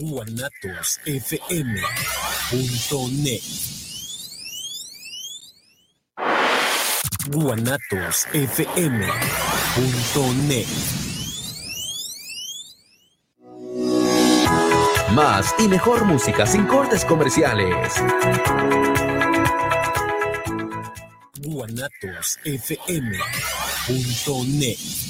guanatosfm.net guanatosfm.net Más y mejor música sin cortes comerciales. guanatosfm.net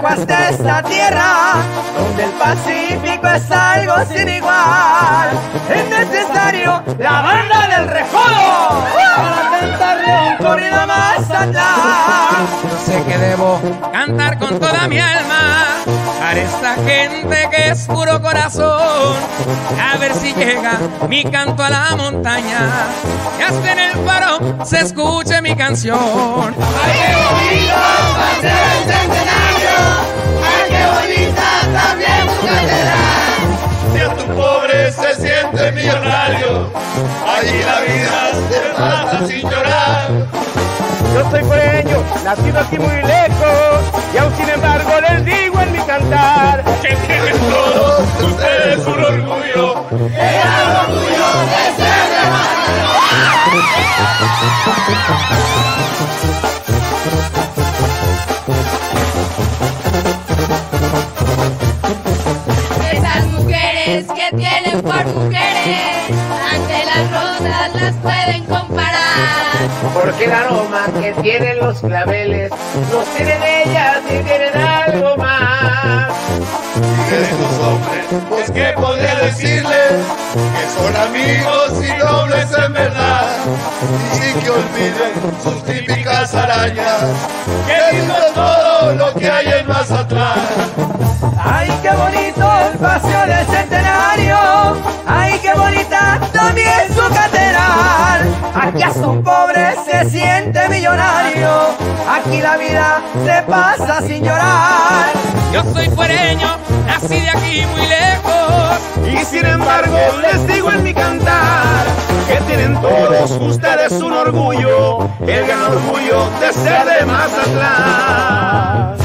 trajo hasta esta tierra, donde el Pacífico es algo sin igual. Es necesario la banda del recodo para cantarle un corrido más atrás. Sé que debo cantar con toda mi alma a esta gente que es puro corazón. A ver si llega mi canto a la montaña y hasta en el faro se escuche mi canción. ¡Ay, qué bonito Pobre se siente millonario, allí la vida se pasa sin llorar. Yo soy fueño, nacido aquí muy lejos, y aún sin embargo les digo en mi cantar Que tienen todos ustedes un orgullo, el orgullo de ser por mujeres, ante las rosas las pueden comparar. Porque el aroma que tienen los claveles los tienen ellas y tienen algo más. y de los hombres, pues que podría decirles que son amigos y nobles en verdad, y que olviden sus típicas arañas, que es todo lo que hay en más atrás. ¡Ay, qué bonito el paseo del centenario! ¡Ay, qué bonita también su catedral! ¿Acaso un pobre se siente millonario? Aquí la vida se pasa sin llorar. Yo soy fuereño, nací de aquí muy lejos. Y sin embargo les digo en mi cantar que tienen todos ustedes un orgullo, el gran orgullo de ser de Mazatlán.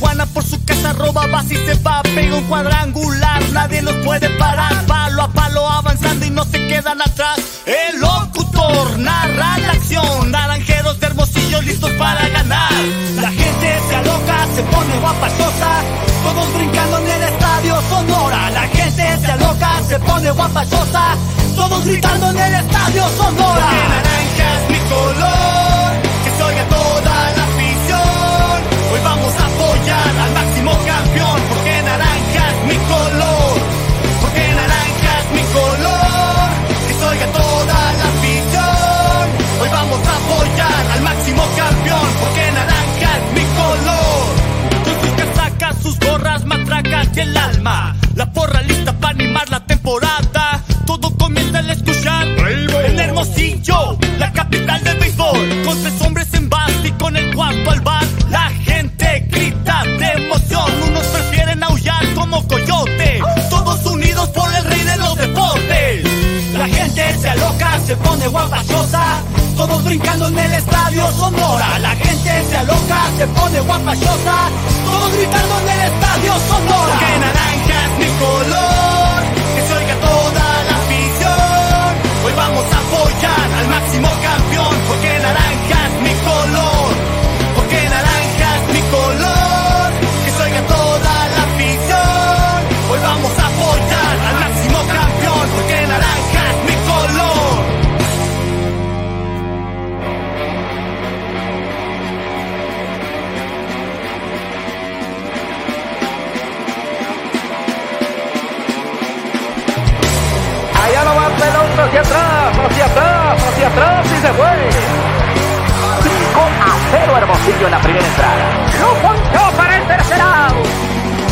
Juana por su casa roba base y se va, pega un cuadrangular, nadie los puede parar. Palo a palo avanzando y no se quedan atrás. El locutor narra la acción, naranjeros de hermosillo listos para ganar. La gente se aloca, se pone guapachosa, todos brincando en el estadio Sonora. La gente se aloca, se pone guapachosa, todos gritando en el estadio Sonora. Porque naranja mi color, el alma. La porra lista para animar la temporada. Todo comienza al escuchar en Hermosillo, la capital del béisbol. Con tres hombres en base y con el cuarto al bar. La gente grita de emoción. Unos prefieren aullar como coyote. Todos unidos por el rey de los deportes. La gente se aloca, se pone guapachosa. Todos brincando en el estadio Sonora. La gente se aloca, se pone guapachosa. Gritando en el estadio Sonora. Porque naranja es mi color. Que se oiga toda la afición. Hoy vamos a apoyar al máximo campeón. Porque naranja es mi color. hacia atrás, hacia atrás, hacia atrás y se fue. 5 a 0 Hermosillo en la primera entrada. Lo ponchó para el tercer out.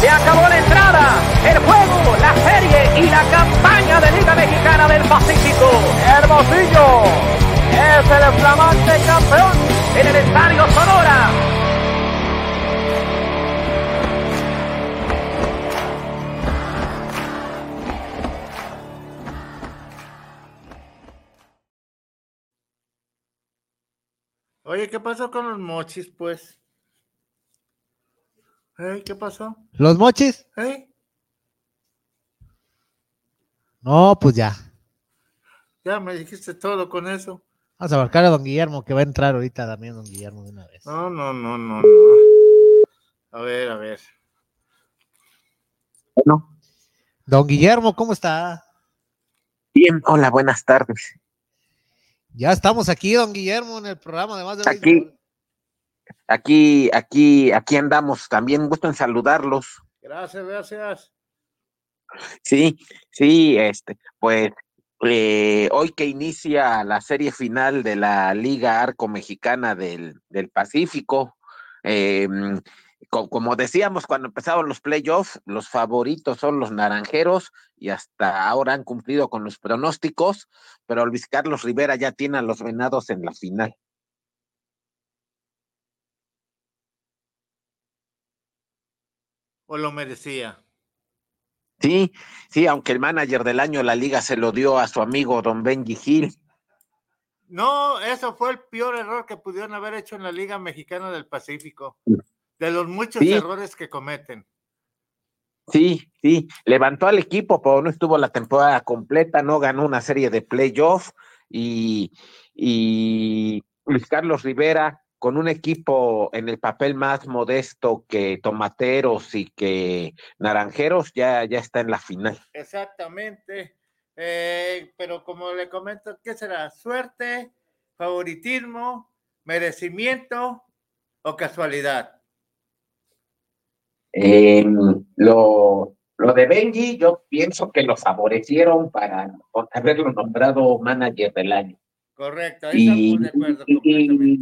Se acabó la entrada, el juego, la serie y la campaña de Liga Mexicana del Pacífico. Hermosillo es el flamante campeón en el Estadio Sonora. Oye, ¿qué pasó con los mochis, pues? ¿Eh? ¿Qué pasó? ¿Los mochis? ¿Eh? No, pues ya. Ya me dijiste todo con eso. Vamos a marcar a don Guillermo, que va a entrar ahorita también don Guillermo de una vez. No, no, no, no, no. A ver, a ver. Bueno. Don Guillermo, ¿cómo está? Bien, hola, buenas tardes. Ya estamos aquí, don Guillermo, en el programa de más de Aquí, aquí, aquí, aquí andamos. También gusto en saludarlos. Gracias, gracias. Sí, sí, este, pues eh, hoy que inicia la serie final de la Liga Arco Mexicana del, del Pacífico, eh, como decíamos cuando empezaron los playoffs, los favoritos son los naranjeros y hasta ahora han cumplido con los pronósticos, pero Luis Carlos Rivera ya tiene a los venados en la final. ¿O lo merecía? Sí, sí, aunque el manager del año de la liga se lo dio a su amigo Don Benji Gil. No, eso fue el peor error que pudieron haber hecho en la Liga Mexicana del Pacífico. De los muchos Sí. errores que cometen. Sí, sí, levantó al equipo, pero no estuvo la temporada completa, no ganó una serie de playoff y, y Luis Carlos Rivera con un equipo en el papel más modesto que Tomateros y que Naranjeros ya, ya está en la final. Exactamente. Eh, pero como le comento, ¿qué será? ¿Suerte, favoritismo, merecimiento o casualidad? Eh, lo, lo de Benji, yo pienso que lo favorecieron para haberlo nombrado manager del año. Correcto, ahí Y, estamos de acuerdo. y-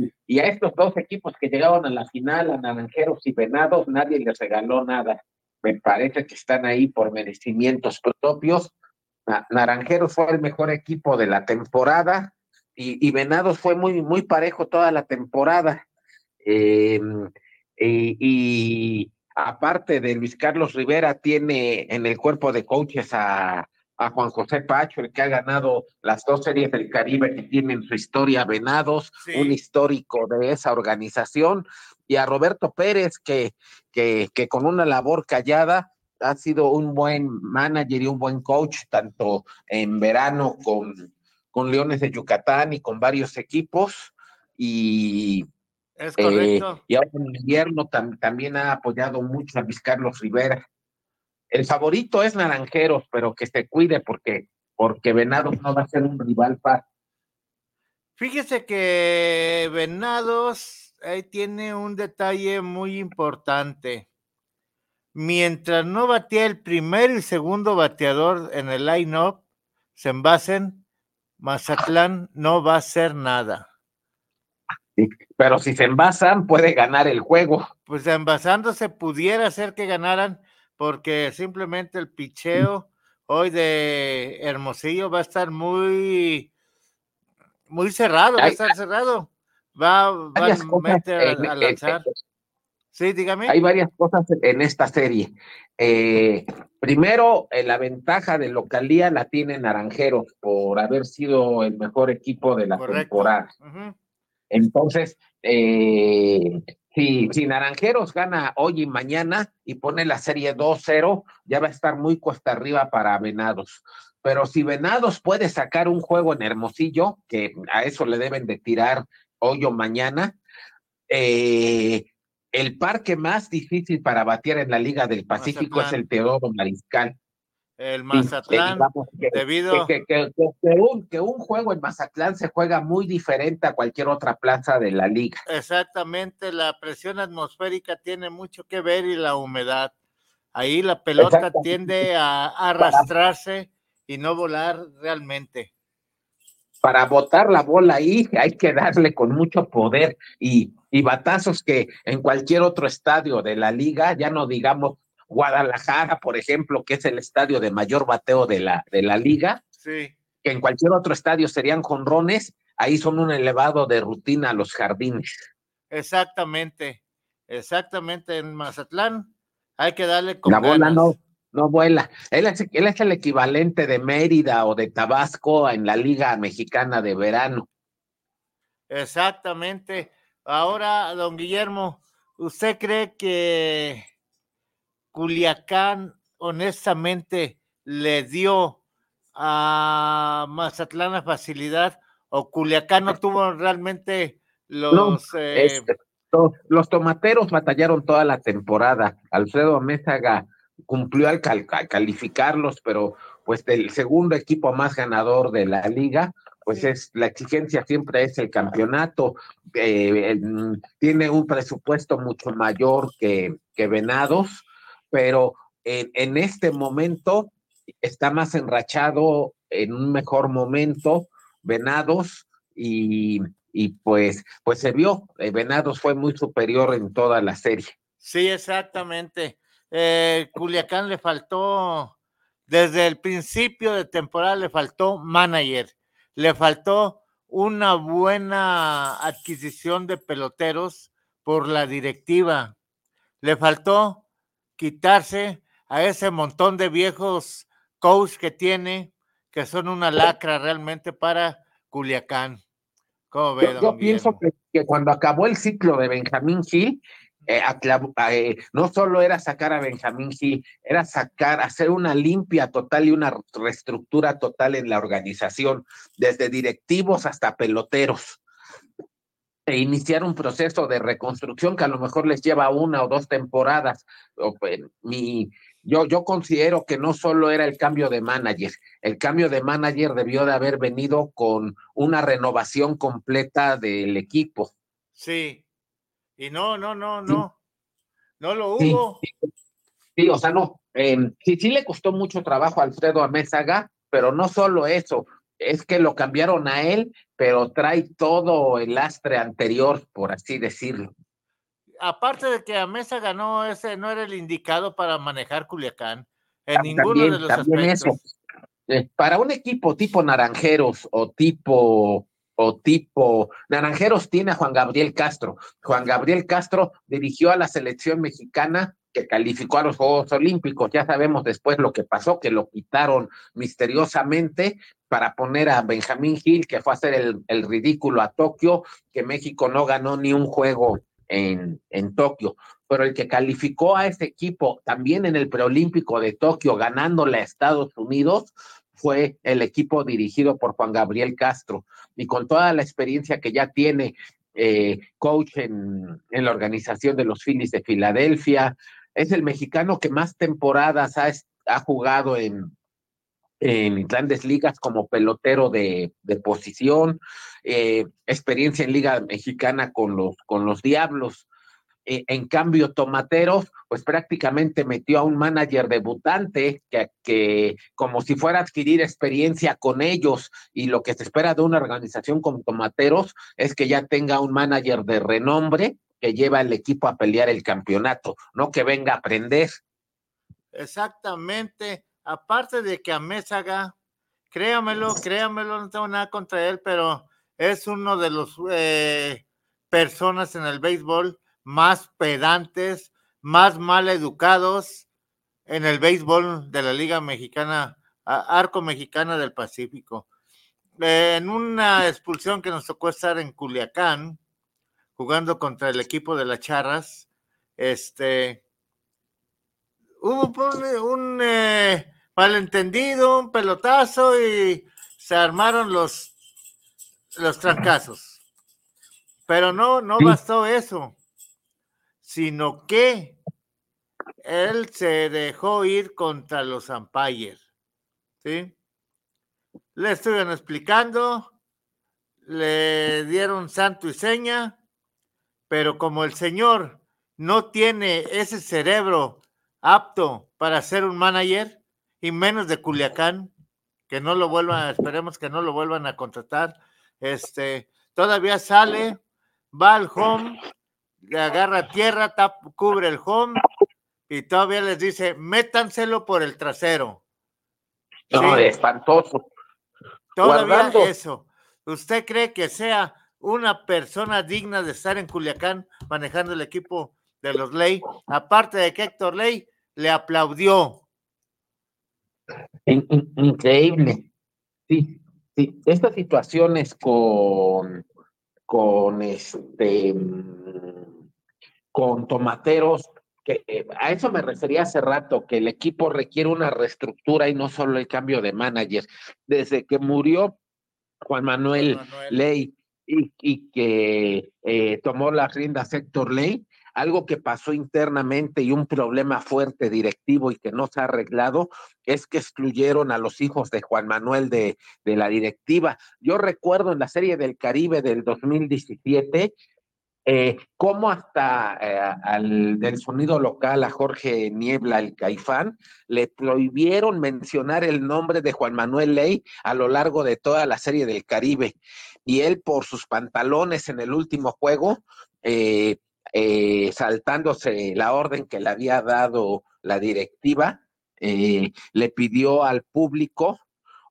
y- y a estos dos equipos que llegaron a la final, a Naranjeros y Venados, nadie les regaló nada. Me parece que están ahí por merecimientos propios. Na- Naranjeros fue el mejor equipo de la temporada y, y Venados fue muy, muy parejo toda la temporada. Eh, y, y aparte de Luis Carlos Rivera, tiene en el cuerpo de coaches a, a Juan José Pacho, el que ha ganado las dos series del Caribe que tiene en su historia Venados, un histórico de esa organización, y a Roberto Pérez, que, que, que con una labor callada ha sido un buen manager y un buen coach, tanto en verano con, con Leones de Yucatán y con varios equipos, y Es eh, correcto. y ahora en invierno tam- también ha apoyado mucho a Luis Carlos Rivera. El favorito es Naranjeros, pero que se cuide porque, porque Venados no va a ser un rival fácil. Fíjese que Venados ahí tiene un detalle muy importante. Mientras no batea el primer y segundo bateador en el line-up, se envasen, Mazatlán no va a hacer nada. Pero si se envasan, puede ganar el juego. Pues envasándose pudiera ser que ganaran, porque simplemente el picheo hoy de Hermosillo va a estar muy, muy cerrado, va a estar cerrado. Va, va a meter a, a en- lanzar. Sí, dígame. Hay varias cosas en esta serie. Eh, primero, eh, la ventaja de localía la tiene Naranjeros por haber sido el mejor equipo de la Correcto. temporada. Ujú. Entonces, eh, si, si Naranjeros gana hoy y mañana y pone la serie 2-0, ya va a estar muy cuesta arriba para Venados. Pero si Venados puede sacar un juego en Hermosillo, que a eso le deben de tirar hoy o mañana, eh, el parque más difícil para batear en la Liga del Pacífico es el Teodoro Mariscal. El Mazatlán, debido- que, que- un, que un juego en Mazatlán se juega muy diferente a cualquier otra plaza de la liga. exactamente, la presión atmosférica tiene mucho que ver y la humedad. Ahí la pelota tiende a arrastrarse y no volar realmente. Para botar la bola ahí hay que darle con mucho poder y, y batazos que en cualquier otro estadio de la liga, ya no digamos Guadalajara, por ejemplo, que es el estadio de mayor bateo de la, de la liga, Sí. que en cualquier otro estadio serían jonrones, ahí son un elevado de rutina a los jardines. Exactamente, exactamente en Mazatlán. Hay que darle con La bola ganas. no, no vuela. Él es, él es el equivalente de Mérida o de Tabasco en la Liga Mexicana de Verano. Exactamente. Ahora, don Guillermo, ¿usted cree que Culiacán honestamente le dio a Mazatlán la facilidad o Culiacán no tuvo realmente los... No, eh, este, los tomateros batallaron toda la temporada. Alfredo Amézaga cumplió al, cal- al calificarlos, pero pues el segundo equipo más ganador de la liga, pues es la exigencia siempre es el campeonato. eh, tiene un presupuesto mucho mayor que, que Venados, pero en, este momento está más enrachado en un mejor momento Venados y, y pues, pues se vio, eh, Venados fue muy superior en toda la serie. Sí, exactamente. Eh, Culiacán le faltó, desde el principio de temporada le faltó manager, le faltó una buena adquisición de peloteros por la directiva, le faltó quitarse a ese montón de viejos coach que tiene, que son una lacra realmente para Culiacán. ¿Cómo ve, Yo, pienso que, que cuando acabó el ciclo de Benjamín Gil, eh, eh, no solo era sacar a Benjamín Gil, era sacar, hacer una limpia total y una reestructura total en la organización, desde directivos hasta peloteros. E iniciar un proceso de reconstrucción que a lo mejor les lleva una o dos temporadas. Mi, yo, yo considero que no solo era el cambio de manager, el cambio de manager debió de haber venido con una renovación completa del equipo. Sí. Y no, no, no, no. No lo Sí, hubo. Sí, o sea, no, eh, sí, sí le costó mucho trabajo a Alfredo Amézaga, pero no solo eso, es que lo cambiaron a él, pero trae todo el lastre anterior, por así decirlo. Aparte de que Amesa ganó ese, no era el indicado para manejar Culiacán en ninguno de los aspectos. eso. Eh, para un equipo tipo Naranjeros o tipo o tipo Naranjeros tiene a Juan Gabriel Castro. Juan Gabriel Castro dirigió a la selección mexicana que calificó a los Juegos Olímpicos. Ya sabemos después lo que pasó, que lo quitaron misteriosamente para poner a Benjamín Gil, que fue a hacer el, ridículo a Tokio, que México no ganó ni un juego en, en Tokio. Pero el que calificó a ese equipo también en el preolímpico de Tokio, ganándole a Estados Unidos, fue el equipo dirigido por Juan Gabriel Castro. Y con toda la experiencia que ya tiene eh, coach en, en, la organización de los Phillies de Filadelfia, es el mexicano que más temporadas ha, ha jugado en, en grandes ligas como pelotero de, de posición, eh, experiencia en Liga Mexicana con los, con los Diablos. Eh, en cambio, Tomateros, pues prácticamente metió a un manager debutante que, que, como si fuera a adquirir experiencia con ellos, y lo que se espera de una organización como Tomateros es que ya tenga un manager de renombre que lleva al equipo a pelear el campeonato, no que venga a aprender. Exactamente. Aparte de que a Mésaga, créamelo, créamelo, no tengo nada contra él, pero es uno de los eh, personas en el béisbol más pedantes, más mal educados en el béisbol de la Liga Mexicana, Arco Mexicana del Pacífico. Eh, en una expulsión que nos tocó estar en Culiacán, jugando contra el equipo de las Charras, este, hubo un, un eh, malentendido, un pelotazo y se armaron los, los trancazos. Pero no, no bastó eso sino que él se dejó ir contra los umpires. ¿sí? Le estuvieron explicando, le dieron santo y seña, pero como el señor no tiene ese cerebro apto para ser un manager, y menos de Culiacán, que no lo vuelvan, esperemos que no lo vuelvan a contratar, este, todavía sale, va al home, le agarra tierra, tap- cubre el home y todavía les dice, métanselo por el trasero. No, Sí. espantoso. Todavía Guardando. eso. ¿Usted cree que sea una persona digna de estar en Culiacán manejando el equipo de los Ley? Aparte de que Héctor Ley le aplaudió. In- in- increíble. Sí, sí. Estas situaciones con, con este con tomateros, que eh, a eso me refería hace rato, que el equipo requiere una reestructura y no solo el cambio de manager. Desde que murió Juan Manuel, Ley y, y que eh, tomó las riendas Héctor Ley, algo que pasó internamente y un problema fuerte directivo y que no se ha arreglado es que excluyeron a los hijos de Juan Manuel de, de la directiva. Yo recuerdo en la serie del Caribe del 2017 eh, cómo hasta eh, al del sonido local a Jorge Niebla, el caifán, le prohibieron mencionar el nombre de Juan Manuel Ley a lo largo de toda la serie del Caribe. Y él por sus pantalones en el último juego, eh, eh, saltándose la orden que le había dado la directiva, eh, le pidió al público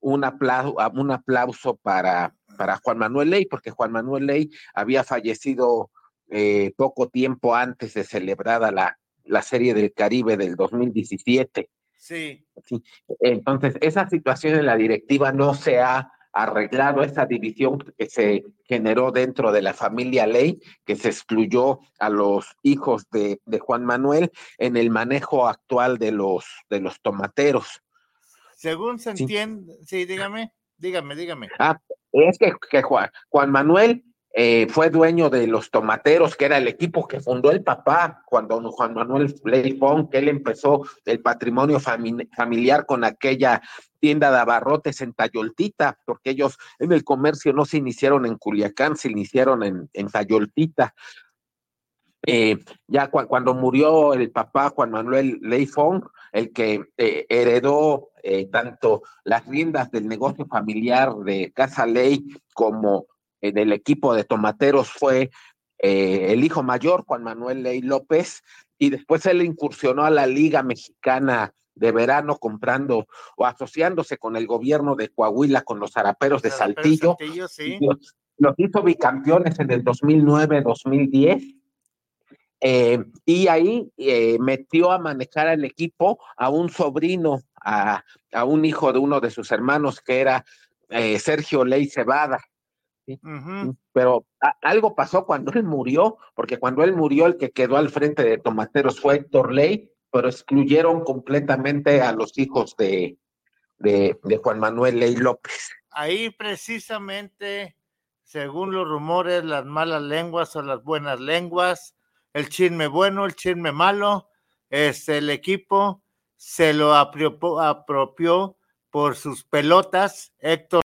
un aplauso, un aplauso para, para Juan Manuel Ley, porque Juan Manuel Ley había fallecido eh, poco tiempo antes de celebrada la, la Serie del Caribe del 2017. Sí. Sí. Entonces, esa situación en la directiva no se ha arreglado, esa división que se generó dentro de la familia Ley, que se excluyó a los hijos de, de Juan Manuel en el manejo actual de los, de los tomateros. Según se Sí. entiende, sí, dígame, dígame, dígame. Ah, es que, que Juan, Juan Manuel eh, fue dueño de los tomateros, que era el equipo que fundó el papá, cuando Juan Manuel Leifón, que él empezó el patrimonio fami- familiar con aquella tienda de abarrotes en Tayoltita, porque ellos en el comercio no se iniciaron en Culiacán, se iniciaron en, en Tayoltita. Eh, ya cua- cuando murió el papá Juan Manuel Leifón, el que eh, heredó eh, tanto las riendas del negocio familiar de Casa Ley como del equipo de tomateros fue el hijo mayor, Juan Manuel Ley López, y después él incursionó a la Liga Mexicana de verano comprando o asociándose con el gobierno de Coahuila, con los zaraperos de Saltillo. Saltillo, sí. Los, los hizo bicampeones en el 2009-2010. eh, y ahí eh, metió a manejar al equipo a un sobrino, a, a un hijo de uno de sus hermanos, que era eh, Sergio Ley Cebada. Pero a- algo pasó cuando él murió, porque cuando él murió, el que quedó al frente de Tomateros fue Héctor Ley, pero excluyeron completamente a los hijos de, de, Juan Manuel Ley López. Ahí precisamente, según los rumores, las malas lenguas o las buenas lenguas, el chisme bueno, el chisme malo, este, el equipo se lo apropió, apropió por sus pelotas. Héctor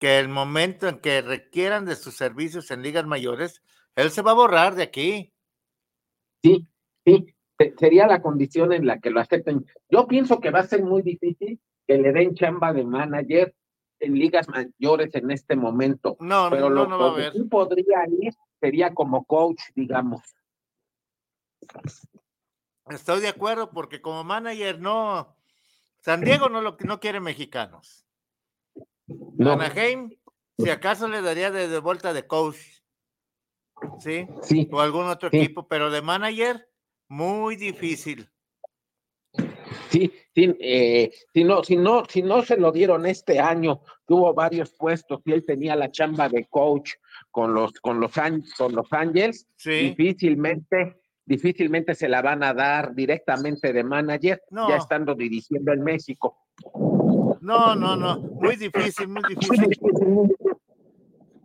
que el momento en que requieran de sus servicios en ligas mayores, él se va a borrar de aquí. Sí, sí, se- sería la condición en la que lo acepten. Yo pienso que va a ser muy difícil que le den chamba de manager en ligas mayores en este momento. No, pero no, lo, no va a lo que sí podría ir sería como coach, digamos. Estoy de acuerdo porque como manager no, San Diego no lo no quiere mexicanos. No. Anaheim, si acaso le daría de, de vuelta de coach, ¿sí? Sí. O algún otro Sí. equipo, pero de manager, muy difícil. Sí, sí, eh, si no, si no, si no se lo dieron este año, tuvo varios puestos y él tenía la chamba de coach con los, con los, con los Angels, Sí. difícilmente, difícilmente se la van a dar directamente de manager, No. ya estando dirigiendo en México. No, no, no, muy difícil, muy difícil.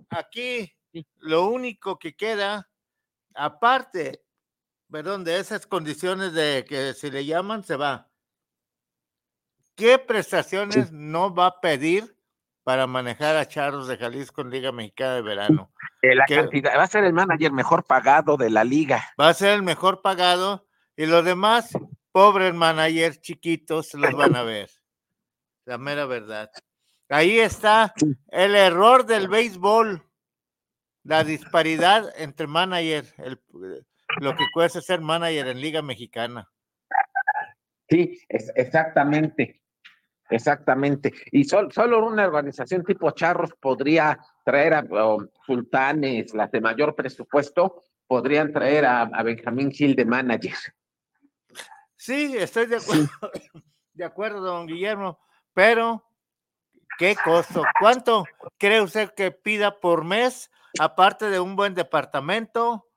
Aquí lo único que queda, aparte, perdón, de esas condiciones de que si le llaman, se va. ¿Qué prestaciones no va a pedir para manejar a Charros de Jalisco en Liga Mexicana de Verano? Eh, la cantidad, va a ser el manager mejor pagado de la liga. Va a ser el mejor pagado y los demás, pobres managers chiquitos, los van a ver. La mera verdad. Ahí está el error del béisbol, la disparidad entre manager, el- lo que cuesta ser manager en Liga Mexicana. Sí, es- exactamente. Exactamente. Y sol- solo una organización tipo Charros podría traer a sultanes, las de mayor presupuesto, podrían traer a, a Benjamín Gil de manager. Sí, estoy de acuerdo, de acuerdo, don Guillermo, pero ¿qué costo? ¿Cuánto cree usted que pida por mes, aparte de un buen departamento,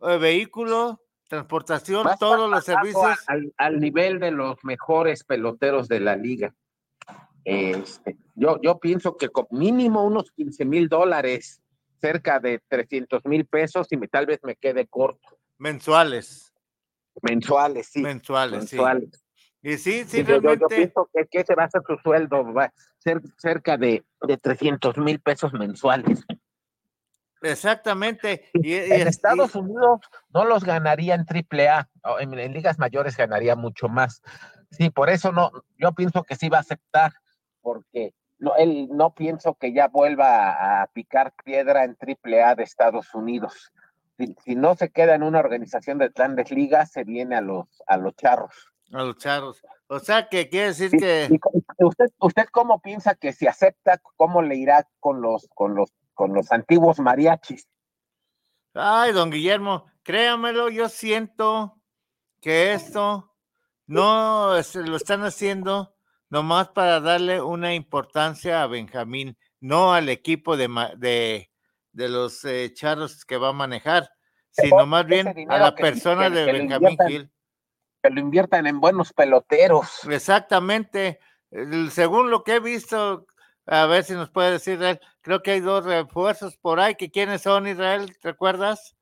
eh, vehículo, transportación, todos los servicios? Al, al nivel de los mejores peloteros de la liga. Este, yo, yo pienso que con mínimo unos 15 mil dólares, cerca de 300 mil pesos, y me, tal vez me quede corto. Mensuales. Mensuales, sí. Mensuales, sí. Y sí, sí, Sí, yo, yo- yo realmente. pienso que, que ese va a ser su sueldo, va a ser cerca de, de 300 mil pesos mensuales. Exactamente. Y, y En es- Estados y- Unidos no los ganaría en triple A, en, en ligas mayores ganaría mucho más. Sí, por eso no, yo pienso que sí va a aceptar, porque no, él no pienso que ya vuelva a, a picar piedra en triple A de Estados Unidos. Si, si no se queda en una organización de grandes ligas, se viene a los, a los charros. A los charros. O sea, que quiere decir Y- que. y ¿Usted, ¿Usted cómo piensa que si acepta, cómo le irá con los, con los, con los antiguos mariachis? Ay, don Guillermo, créamelo, yo siento que esto no es- lo están haciendo nomás para darle una importancia a Benjamín, no al equipo de, de, de los eh, charros que va a manejar, sino más bien a la persona que- de que Benjamín. Gil. Que lo inviertan en buenos peloteros. Exactamente. Según lo que he visto, a ver si nos puede decir Israel, creo que hay dos refuerzos por ahí, que quiénes son Israel, ¿recuerdas?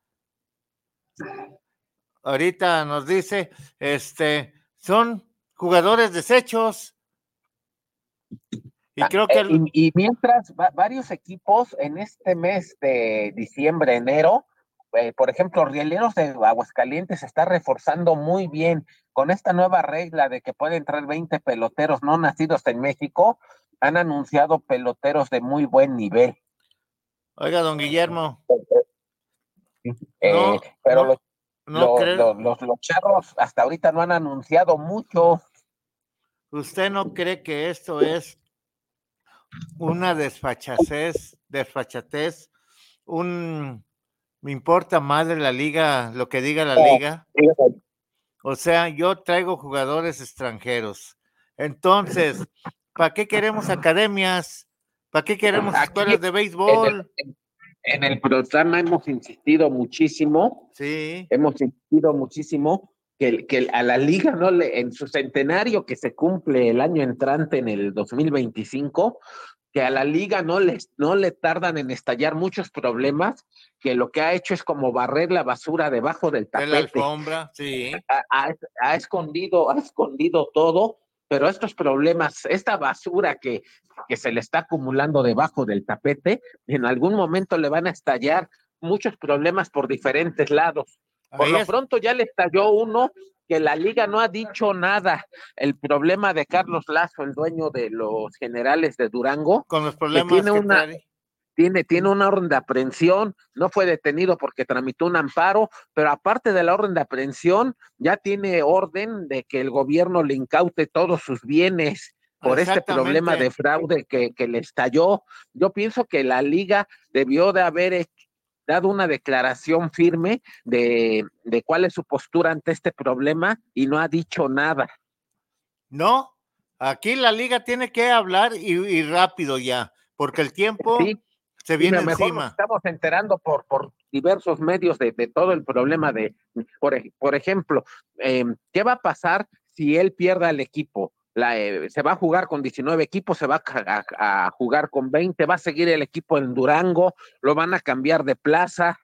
Ahorita nos dice, este, son jugadores desechos. Y Ah, creo que eh, el- y, y mientras va- varios equipos en este mes de diciembre, enero, eh, por ejemplo, Rieleros de Aguascalientes se está reforzando muy bien con esta nueva regla de que pueden entrar 20 peloteros no nacidos en México. Han anunciado peloteros de muy buen nivel. oiga, don Guillermo, Eh, No, pero no, los, no los- creo- los- los- los charros hasta ahorita no han anunciado mucho. ¿usted no cree que esto es una desfachatez, desfachatez, un me importa de la liga, lo que diga la liga? O sea, yo traigo jugadores extranjeros. Entonces, ¿para qué queremos academias? ¿Para qué queremos Aquí, escuelas de En béisbol? el, en el programa hemos insistido muchísimo Sí, hemos insistido muchísimo que, que a la liga no le, en su centenario que se cumple el año entrante en el 2025, que a la liga no le, no le tardan en estallar muchos problemas, que lo que ha hecho es como barrer la basura debajo del de la tapete. alfombra, sí. Ha, ha- ha escondido, ha escondido todo, pero estos problemas, esta basura que, que se le está acumulando debajo del tapete, en algún momento le van a estallar muchos problemas por diferentes lados. Por lo pronto ya le estalló uno que la liga no ha dicho nada. El problema de Carlos Lazo, el dueño de los generales de Durango, Con los que problemas tiene que una, trae. tiene, tiene una orden de aprehensión, no fue detenido porque tramitó un amparo, pero aparte de la orden de aprehensión, ya tiene orden de que el gobierno le incaute todos sus bienes por este problema de fraude que, que le estalló. Yo pienso que la liga debió de haber hecho- dado una declaración firme de, de cuál es su postura ante este problema y no ha dicho nada. No, aquí la liga tiene que hablar y, y rápido ya, porque el tiempo se viene mejor nos encima. estamos enterando por, por diversos medios de, de todo el problema de, por, por ejemplo, em, ¿qué va a pasar si él pierda el equipo? La, eh, se va a jugar con 19 equipos, se va a, ca- a- a jugar con 20, va a seguir el equipo en Durango, lo van a cambiar de plaza.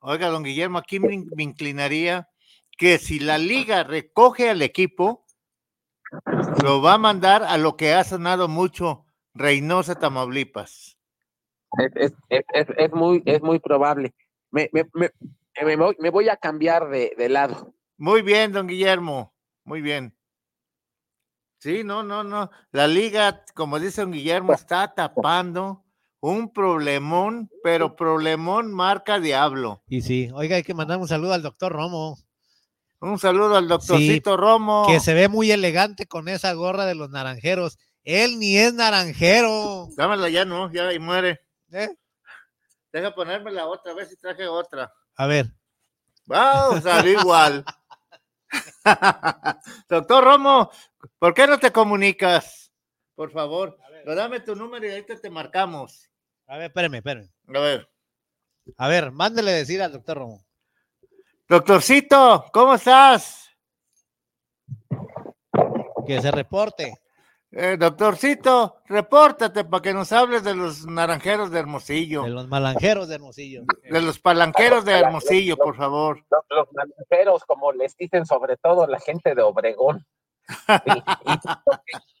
Oiga, don Guillermo, aquí me, in- me inclinaría que si la liga recoge al equipo, lo va a mandar a lo que ha sonado mucho, Reynosa, Tamaulipas. Es, es- es- es- es muy, es muy probable. Me, me- me- me voy, me voy a cambiar de, de lado. Muy bien, don Guillermo, muy bien. Sí, no, no, no. La liga, como dice don Guillermo, está tapando un problemón, pero problemón marca diablo. Y sí, oiga, hay que mandar un saludo al doctor Romo. Un saludo al doctorcito Romo. Que se ve muy elegante con esa gorra de los naranjeros. Él ni es naranjero. Dámela ya, no, ya ahí muere. ¿Eh? Deja ponérmela otra vez y traje otra. A ver. Vamos a salir igual. Doctor Romo, ¿por qué no te comunicas? Por favor, pero dame tu número y ahorita te marcamos. A ver, espérame, espérame. A ver. A ver, mándele decir al doctor Romo. Doctorcito, ¿cómo estás? Que se reporte. Eh, doctorcito, repórtate para que nos hables de los naranjeros de Hermosillo. De los malanjeros de Hermosillo. De los palanqueros de Hermosillo, por favor. Los, los naranjeros, como les dicen sobre todo la gente de Obregón. Y, y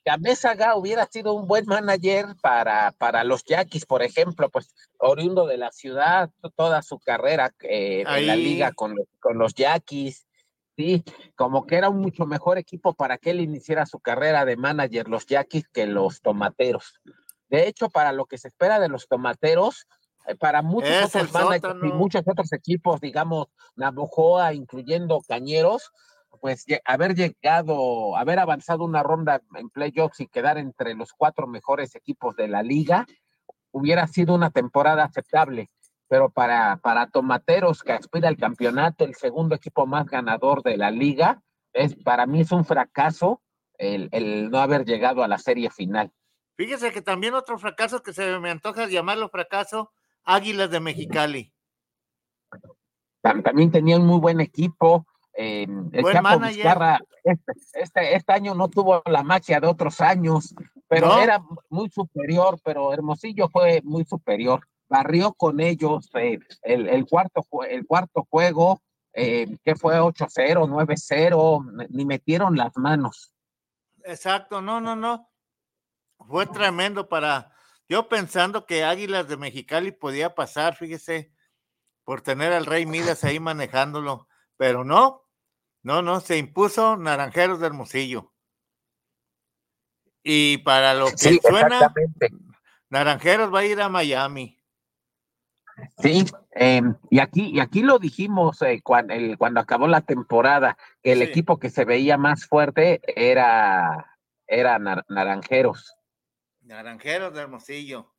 Gamezaga hubiera sido un buen manager para, para los Yaquis, por ejemplo, pues oriundo de la ciudad, to- toda su carrera eh, en la liga con, los- con los Yaquis. Sí, como que era un mucho mejor equipo para que él iniciara su carrera de manager, los Yaquis, que los Tomateros. De hecho, para lo que se espera de los Tomateros, eh, para muchos Es otros managers y sótano. muchos otros equipos, digamos, Navojoa, incluyendo Cañeros, pues haber llegado, haber avanzado una ronda en playoffs y quedar entre los cuatro mejores equipos de la liga, hubiera sido una temporada aceptable. Pero para, para Tomateros, que aspira al campeonato, el segundo equipo más ganador de la liga, es, para mí es un fracaso el, el no haber llegado a la serie final. Fíjese que también otro fracaso que se me antoja llamarlo fracaso, Águilas de Mexicali. Tam- También tenía un muy buen equipo. Eh, el Buen Chapo. Vizcarra este, este, este año no tuvo la magia de otros años, pero ¿No? era muy superior, pero Hermosillo fue muy superior. Barrió con ellos eh, el, el cuarto, el cuarto juego, eh, que fue 8-0, 9-0, ni metieron las manos. Exacto, no, no, no. Fue tremendo para. Yo pensando que Águilas de Mexicali podía pasar, fíjese, por tener al Rey Midas ahí manejándolo, pero no, no, no, se impuso Naranjeros de Hermosillo. Y para lo que Sí, suena. Naranjeros va a ir a Miami. Sí, eh, y aquí, y aquí lo dijimos eh, cuan- el- cuando acabó la temporada, que el Sí. equipo que se veía más fuerte era, era Nar- Naranjeros. Naranjeros de Hermosillo.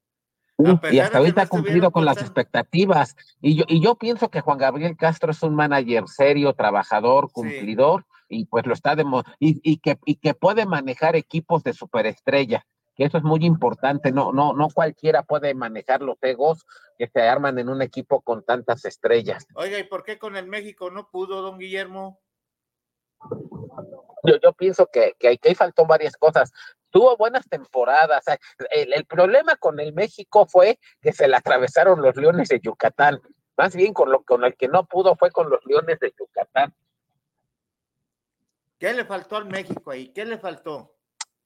A y hasta ahorita ha cumplido con las expectativas. Y yo, y yo pienso que Juan Gabriel Castro es un manager serio, trabajador, cumplidor, y pues lo está demo y, y que, y que puede manejar equipos de superestrella, que eso es muy importante. No, no, no cualquiera puede manejar los egos que se arman en un equipo con tantas estrellas. Oiga, ¿y por qué con el México no pudo, don Guillermo? Yo, yo pienso que, que, que ahí faltó varias cosas. Tuvo buenas temporadas. El, el problema con el México fue que se le atravesaron los Leones de Yucatán. Más bien con lo con el que no pudo fue con los Leones de Yucatán. ¿Qué le faltó al México ahí? ¿Qué le faltó?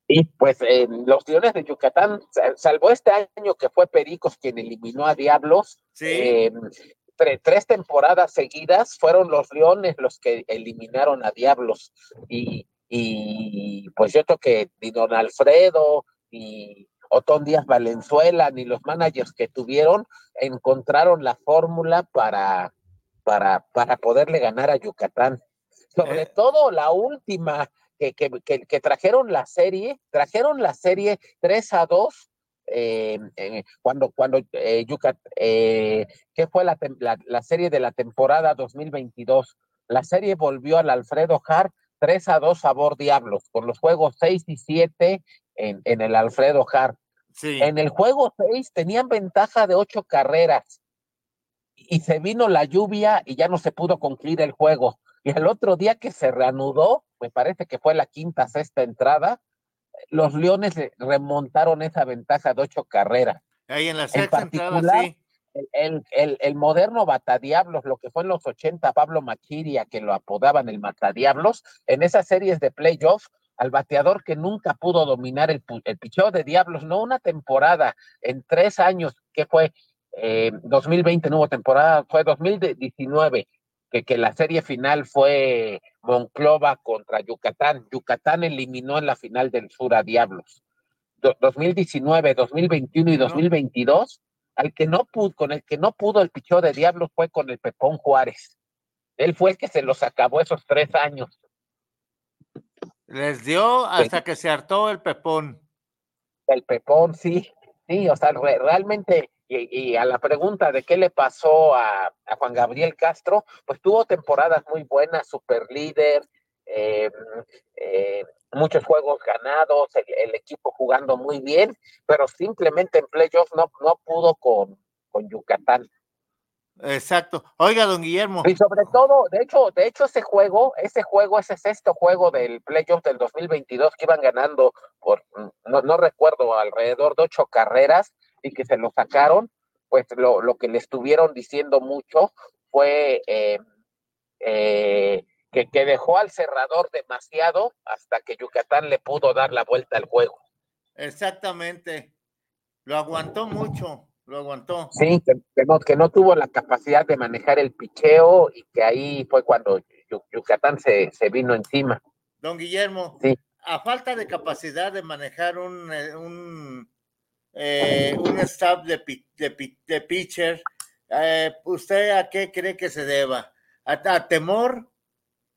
Y pues eh, los Leones de Yucatán, sal- salvo este año que fue Pericos quien eliminó a Diablos, eh, tre- tres temporadas seguidas fueron los Leones los que eliminaron a Diablos. Y, y pues yo creo que ni Don Alfredo y Otón Díaz Valenzuela ni los managers que tuvieron encontraron la fórmula para, para, para poderle ganar a Yucatán. Sobre todo la última que, que, que, que trajeron la serie, trajeron la serie 3 a 2 eh, eh, cuando, cuando eh, Yucat, eh, ¿qué fue la, la, la serie de la temporada 2022? La serie volvió al Alfredo Hart 3 a 2 favor Diablos, con los juegos 6 y 7 en, en el Alfredo Hart. En el juego 6 tenían ventaja de 8 carreras y se vino la lluvia y ya no se pudo concluir el juego. Y el otro día que se reanudó, me parece que fue la quinta, sexta entrada, los Leones le remontaron esa ventaja de ocho carreras. Ahí en la En sexta entrada, sí. El, el, el, moderno Matadiablos, lo que fue en los 80, Pablo Machiria, que lo apodaban el Matadiablos, en esas series de playoffs, al bateador que nunca pudo dominar el, el picheo de Diablos, no una temporada, en tres años, que fue eh, 2020, no hubo temporada, fue 2019, que, que la serie final fue Monclova contra Yucatán. Yucatán eliminó en la final del sur a Diablos. Do- 2019, 2021 y 2022, al que no pudo, con el que no pudo el picheo de Diablos fue con el Pepón Juárez. Él fue el que se los acabó esos tres años. Les dio hasta que se hartó el pepón. El Pepón, sí, sí, o sea, re- realmente, y, y a la pregunta de qué le pasó a, a Juan Gabriel Castro, pues tuvo temporadas muy buenas, super líder, eh, eh, muchos juegos ganados, el, el equipo jugando muy bien, pero simplemente en playoffs no, no pudo con, con Yucatán. Exacto. Oiga, don Guillermo. Y sobre todo, de hecho, de hecho ese juego, ese juego, ese sexto juego del playoff del 2022 que iban ganando por, mm, no, no recuerdo, alrededor de ocho carreras y que se lo sacaron, pues lo, lo que le estuvieron diciendo mucho fue eh, eh, que, que dejó al cerrador demasiado hasta que Yucatán le pudo dar la vuelta al juego. Exactamente. Lo aguantó mucho, lo aguantó. Sí, que, que no, que no tuvo la capacidad de manejar el picheo y que ahí fue cuando Yu- Yucatán se, se vino encima. Don Guillermo, Sí. a falta de capacidad de manejar un, eh, un, eh, un staff de, de, de pitcher, eh, ¿usted a qué cree que se deba? ¿A, a temor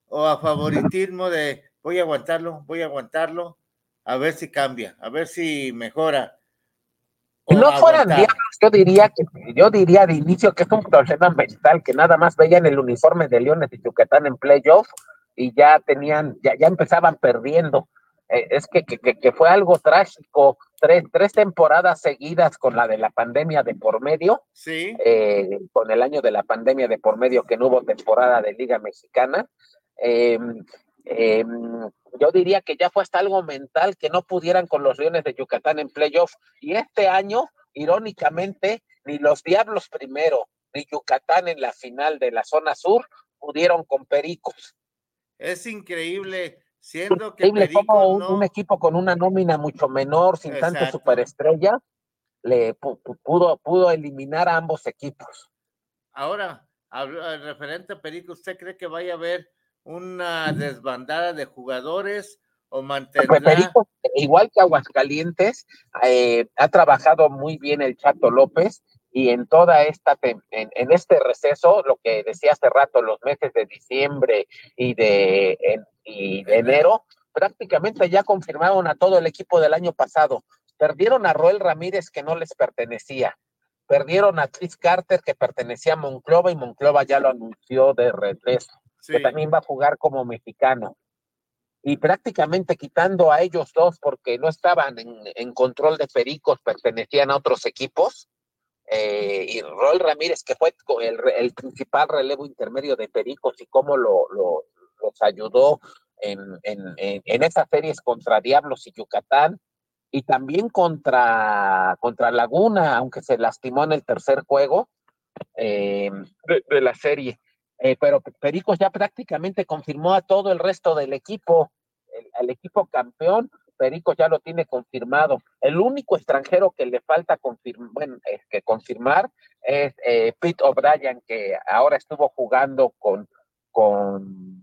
o a favoritismo de voy a aguantarlo, voy a aguantarlo, a ver si cambia, a ver si mejora? Si no fueran diablos, yo diría que yo diría de inicio que es un problema mental, que nada más veían el uniforme de Leones y Yucatán en playoff y ya tenían, ya, ya empezaban perdiendo. Eh, es que, que, que- que fue algo trágico, tres, tres temporadas seguidas con la de la pandemia de por medio, Sí. eh, con el año de la pandemia de por medio que no hubo temporada de Liga Mexicana. Eh, eh, yo diría que ya fue hasta algo mental que no pudieran con los Leones de Yucatán en playoff. Y este año, irónicamente, ni los Diablos primero, ni Yucatán en la final de la zona sur pudieron con Pericos. Es increíble, siendo que Increíble Perico cómo un, no- un equipo con una nómina mucho menor, sin tanto Exacto. superestrella, le pu- pu- pudo, pudo eliminar a ambos equipos. Ahora, referente a Perico, ¿usted cree que vaya a haber una desbandada de jugadores o Pues mantendrá? Igual que Aguascalientes, eh, ha trabajado muy bien el Chato López y en toda esta, en, en este receso, lo que decía hace rato, los meses de diciembre y de, en- y de enero, prácticamente ya confirmaron a todo el equipo del año pasado. Perdieron a Roel Ramírez que no les pertenecía. Perdieron a Chris Carter que pertenecía a Monclova y Monclova ya lo anunció de regreso, que también va a jugar como mexicano y prácticamente quitando a ellos dos porque no estaban en, en control de Pericos, pertenecían a otros equipos. eh, y Roel Ramírez, que fue el, el principal relevo intermedio de Pericos y cómo lo, lo- los ayudó en, en, en, en esas series contra Diablos y Yucatán y también contra, contra Laguna, aunque se lastimó en el tercer juego eh, de, de la serie. Eh, pero Pericos ya prácticamente confirmó a todo el resto del equipo, el, al equipo campeón, Pericos ya lo tiene confirmado. El único extranjero que le falta bueno, es que confirmar es eh, Pete O'Brien, que ahora estuvo jugando con, con,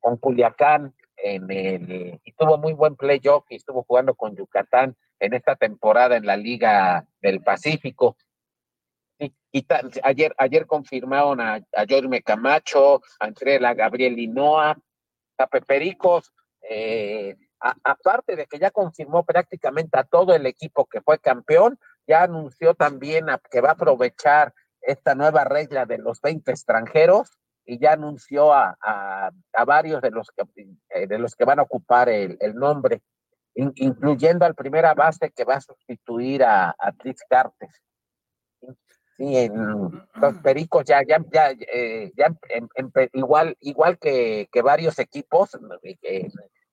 con Culiacán en el, y tuvo muy buen playoff y estuvo jugando con Yucatán en esta temporada en la Liga del Pacífico. Ta- ayer, ayer confirmaron a, Jorge Camacho, a Andrea Gabriel Linoa, a Pepericos, eh, aparte de que ya confirmó prácticamente a todo el equipo que fue campeón, ya anunció también a- que va a aprovechar esta nueva regla de los 20 extranjeros y ya anunció a, a- varios de los que eh, de los que van a ocupar el, nombre, in- incluyendo al primera base que va a sustituir a, a Tris Carter. Sí, en los Pericos ya, ya, ya, eh, ya igual, igual que, que varios equipos, eh,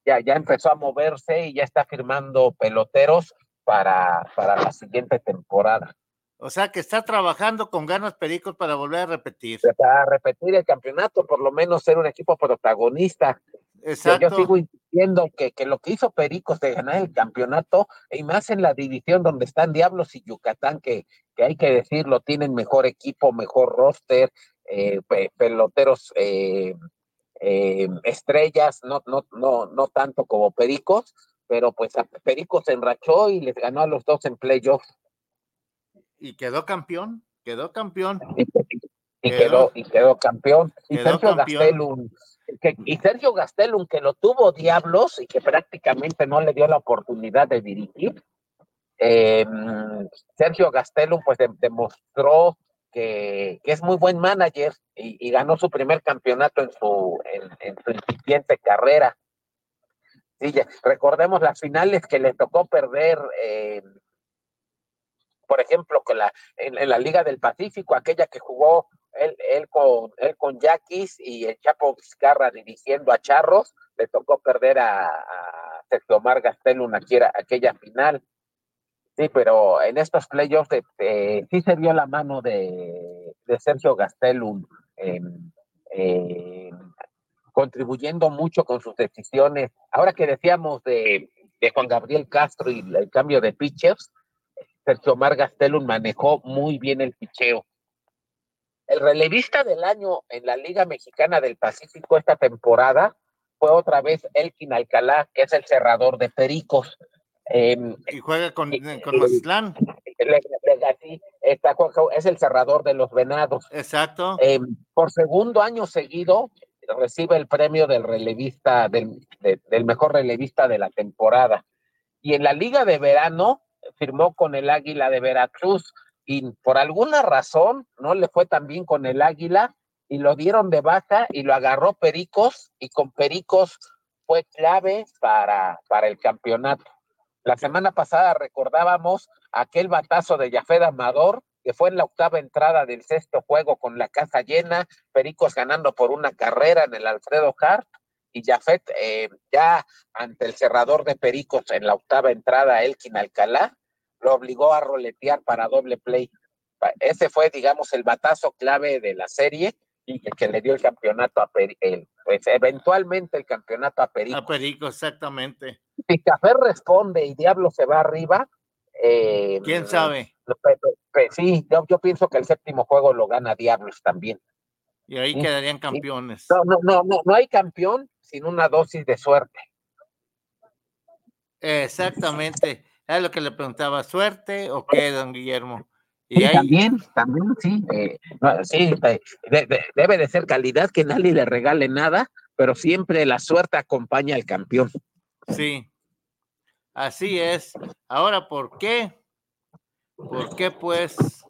ya, ya empezó a moverse y ya está firmando peloteros para, para la siguiente temporada. O sea que está trabajando con ganas Pericos para volver a repetir. Para repetir el campeonato, por lo menos ser un equipo protagonista. Yo- Exacto. Yo sigo insistiendo que, que lo que hizo Pericos de ganar el campeonato, y más en la división donde están Diablos y Yucatán, que, que hay que decirlo, tienen mejor equipo, mejor roster, eh, pe- peloteros eh, eh, estrellas, no, no, no, no tanto como Pericos, pero pues a Pericos se enrachó y les ganó a los dos en playoffs. Y quedó campeón, quedó campeón. y Quedó- quedó, y quedó campeón. Y quedó Sergio campeón. Gastelum, que, y Sergio Gastelum, que lo tuvo Diablos y que prácticamente no le dio la oportunidad de dirigir. eh, Sergio Gastelum, pues de- demostró que, que es muy buen manager y, ganó su primer campeonato en su, en, su incipiente carrera. Recordemos las finales que le tocó perder. eh, por ejemplo, con la, en la Liga del Pacífico, aquella que jugó él, él con él con Yaquis y el Chapo Vizcarra dirigiendo a Charros, le tocó perder a, a Sergio Omar Gastelum aquella, aquella final. Sí, pero en estos playoffs de- de- sí se vio la mano de, de Sergio Gastelum en- en- contribuyendo mucho con sus decisiones. Ahora que decíamos de, de Juan Gabriel Castro y el cambio de pitchers, Sergio Omar Gastelum manejó muy bien el picheo. El relevista del año en la Liga Mexicana del Pacífico esta temporada fue otra vez Elkin Alcalá, que es el cerrador de Pericos. Em, Y juega con, con Mazatlán. le- le- así, está Juanjo, es el cerrador de los Venados. Exacto. Em, por segundo año seguido recibe el premio del relevista, del, de- del mejor relevista de la temporada. Y en la Liga de Verano firmó con el Águila de Veracruz y por alguna razón no le fue tan bien con el Águila y lo dieron de baja y lo agarró Pericos y con Pericos fue clave para, para el campeonato. La semana pasada recordábamos aquel batazo de Yafed Amador, que fue en la octava entrada del sexto juego con la casa llena, Pericos ganando por una carrera en el Alfredo Hart, y Jafet eh, ya ante el cerrador de Pericos en la octava entrada, Elkin Alcalá, lo obligó a roletear para doble play. Ese fue, digamos, el batazo clave de la serie y que, que le dio el campeonato a Pericos, pues eventualmente el campeonato a Pericos. A Perico, exactamente. Si Café responde y Diablo se va arriba, eh, ¿Quién sabe? pe- sí, yo, yo pienso que el séptimo juego lo gana Diablos también. Y ahí Sí, quedarían campeones. No, no, no, no, no hay campeón sin una dosis de suerte. Exactamente. Es lo que le preguntaba, ¿suerte o qué, don Guillermo? Y Sí, ahí, también, también, sí. eh, no, sí, eh, de- de- debe de ser calidad que nadie le regale nada, pero siempre la suerte acompaña al campeón. sí. Así es. Ahora, ¿por qué? ¿Por qué, pues,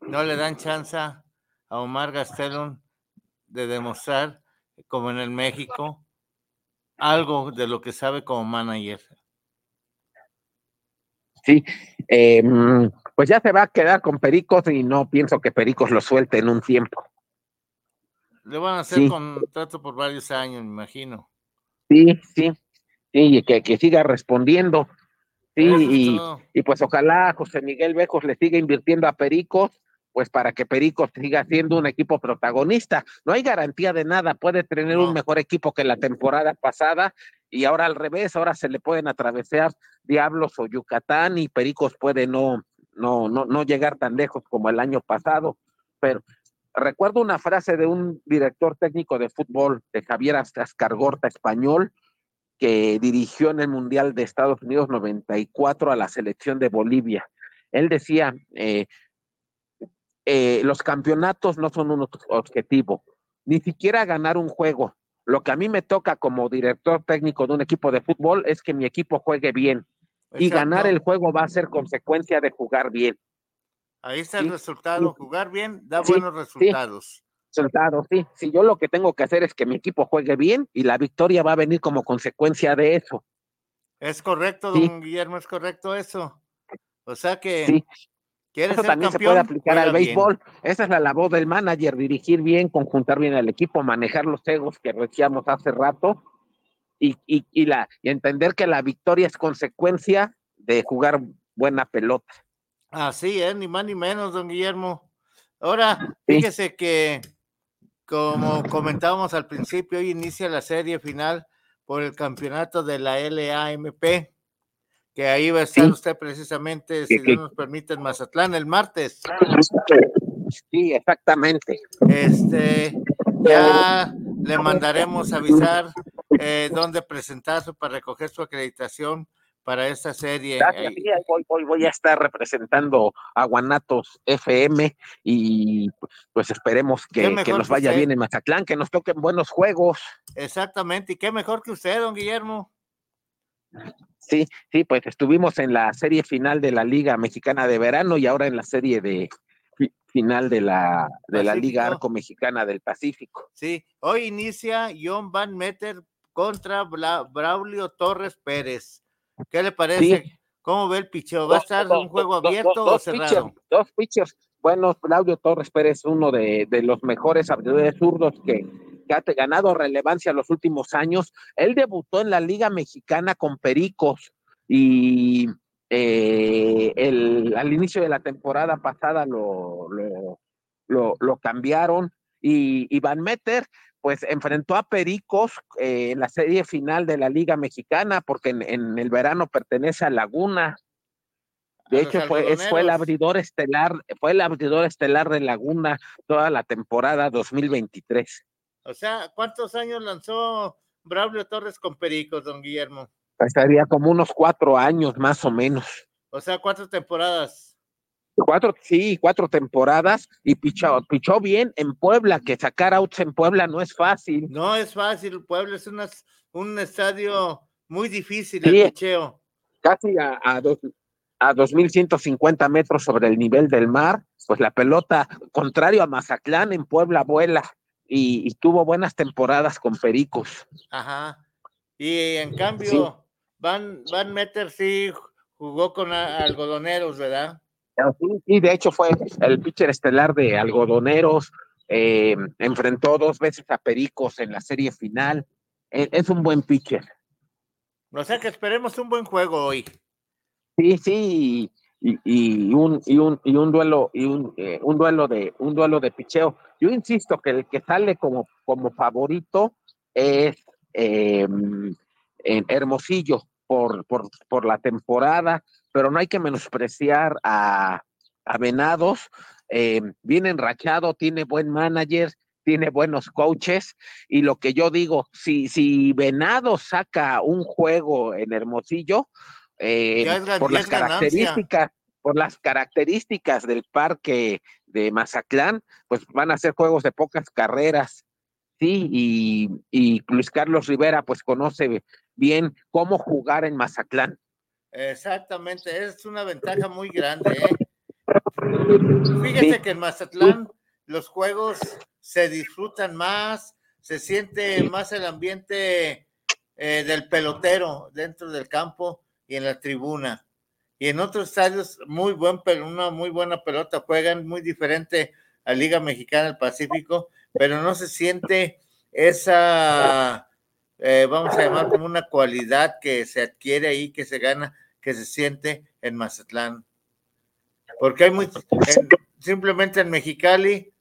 no le dan chance a Omar Gastelum de demostrar, como en el México, algo de lo que sabe como manager? Sí, eh, mm, pues ya se va a quedar con Pericos y no pienso que Pericos lo suelte en un tiempo. Le van a hacer Sí. contrato por varios años, me imagino. Sí, sí, sí, y que, que siga respondiendo. Sí, y, pues ojalá José Miguel Bejos le siga invirtiendo a Pericos pues para que Pericos siga siendo un equipo protagonista. No hay garantía de nada, puede tener un mejor equipo que la temporada pasada y ahora al revés, ahora se le pueden atravesar Diablos o Yucatán y Pericos puede no, no, no, no llegar tan lejos como el año pasado, pero recuerdo una frase de un director técnico de fútbol, de Javier Ascargorta, español, que dirigió en el Mundial de Estados Unidos 94 a la selección de Bolivia. Él decía, eh, eh, los campeonatos no son un objetivo, ni siquiera ganar un juego. Lo que a mí me toca como director técnico de un equipo de fútbol es que mi equipo juegue bien. Y ganar el juego va a ser consecuencia de jugar bien. Ahí está el resultado. Jugar bien da buenos resultados. Resultados, sí. Si yo lo que tengo que hacer es que mi equipo juegue bien y la victoria va a venir como consecuencia de eso. Es correcto, don Guillermo, es correcto eso. O sea que eso también se puede aplicar al béisbol. Esa es la labor del manager, dirigir bien, conjuntar bien al equipo, manejar los egos que decíamos hace rato y, y, la, y entender que la victoria es consecuencia de jugar buena pelota. Así es, ni más ni menos, don Guillermo. Ahora, fíjese que, como comentábamos al principio, hoy inicia la serie final por el campeonato de la LAMP que ahí va a estar usted precisamente, si Dios nos permite, en Mazatlán el martes. Sí, exactamente. Este, ya le mandaremos avisar eh, dónde presentarse para recoger su acreditación para esta serie. hoy, voy, a estar representando a Guanatos FM y pues esperemos que, que nos vaya bien en Mazatlán, que nos toquen buenos juegos. Exactamente, y qué mejor que usted, don Guillermo. Sí, sí, pues estuvimos en la serie final de la Liga Mexicana de Verano y ahora en la serie de final de la, de la Liga Arco Mexicana del Pacífico. Sí, hoy inicia John Van Meter contra Braulio Torres Pérez. ¿Qué le parece? ¿Cómo ve el picheo? ¿Va a estar un juego abierto o cerrado? dos pitchers buenos. Braulio Torres Pérez, uno de, de los mejores abridores zurdos que, que ha ganado relevancia en los últimos años. Él debutó en la Liga Mexicana con Pericos y eh, el, al inicio de la temporada pasada lo, lo, lo, cambiaron y, Van Meter pues enfrentó a Pericos eh, en la serie final de la Liga Mexicana porque en, el verano pertenece a Laguna. De hecho, fue, fue, el abridor estelar, fue el abridor estelar de Laguna toda la temporada 2023. O sea, ¿cuántos años lanzó Braulio Torres con Pericos, don Guillermo? Estaría como unos cuatro años más o menos. O sea, cuatro temporadas. Cuatro, sí, cuatro temporadas y pichó, pichó bien en Puebla, que sacar outs en Puebla no es fácil. No es fácil, Puebla es un estadio muy difícil el picheo. Casi a, a, dos, a 2.150 metros sobre el nivel del mar, pues la pelota, contrario a Mazatlán, en Puebla vuela y, tuvo buenas temporadas con Pericos. Ajá. Y en cambio, Van, Van Meter sí jugó con algodoneros, ¿verdad? Sí, de hecho fue el pitcher estelar de algodoneros. Eh, enfrentó dos veces a Pericos en la serie final. E, es, un buen pitcher. O sea que esperemos un buen juego hoy. Sí, sí, y, un, y, un, y un duelo y un, eh, un duelo de un duelo de picheo. Yo insisto que el que sale como, como favorito es em, Hermosillo por, por, por, la temporada, pero no hay que menospreciar a, a Venados. Em, viene enrachado, tiene buen manager, tiene buenos coaches y lo que yo digo, si, si Venados saca un juego en Hermosillo, eh, por las características, por las características del parque de Mazatlán, pues van a ser juegos de pocas carreras, sí, y, Luis Carlos Rivera pues conoce bien cómo jugar en Mazatlán. Exactamente, es una ventaja muy grande. ¿eh? Fíjese que en Mazatlán los juegos se disfrutan más, se siente más el ambiente eh, del pelotero dentro del campo y en la tribuna. Y en otros estadios, muy buen, una muy buena pelota, juegan muy diferente a Liga Mexicana del Pacífico, pero no se siente esa, eh, vamos a llamar como una cualidad que se adquiere ahí, que se gana, que se siente en Mazatlán. porque hay muy, en- simplemente en Mexicali,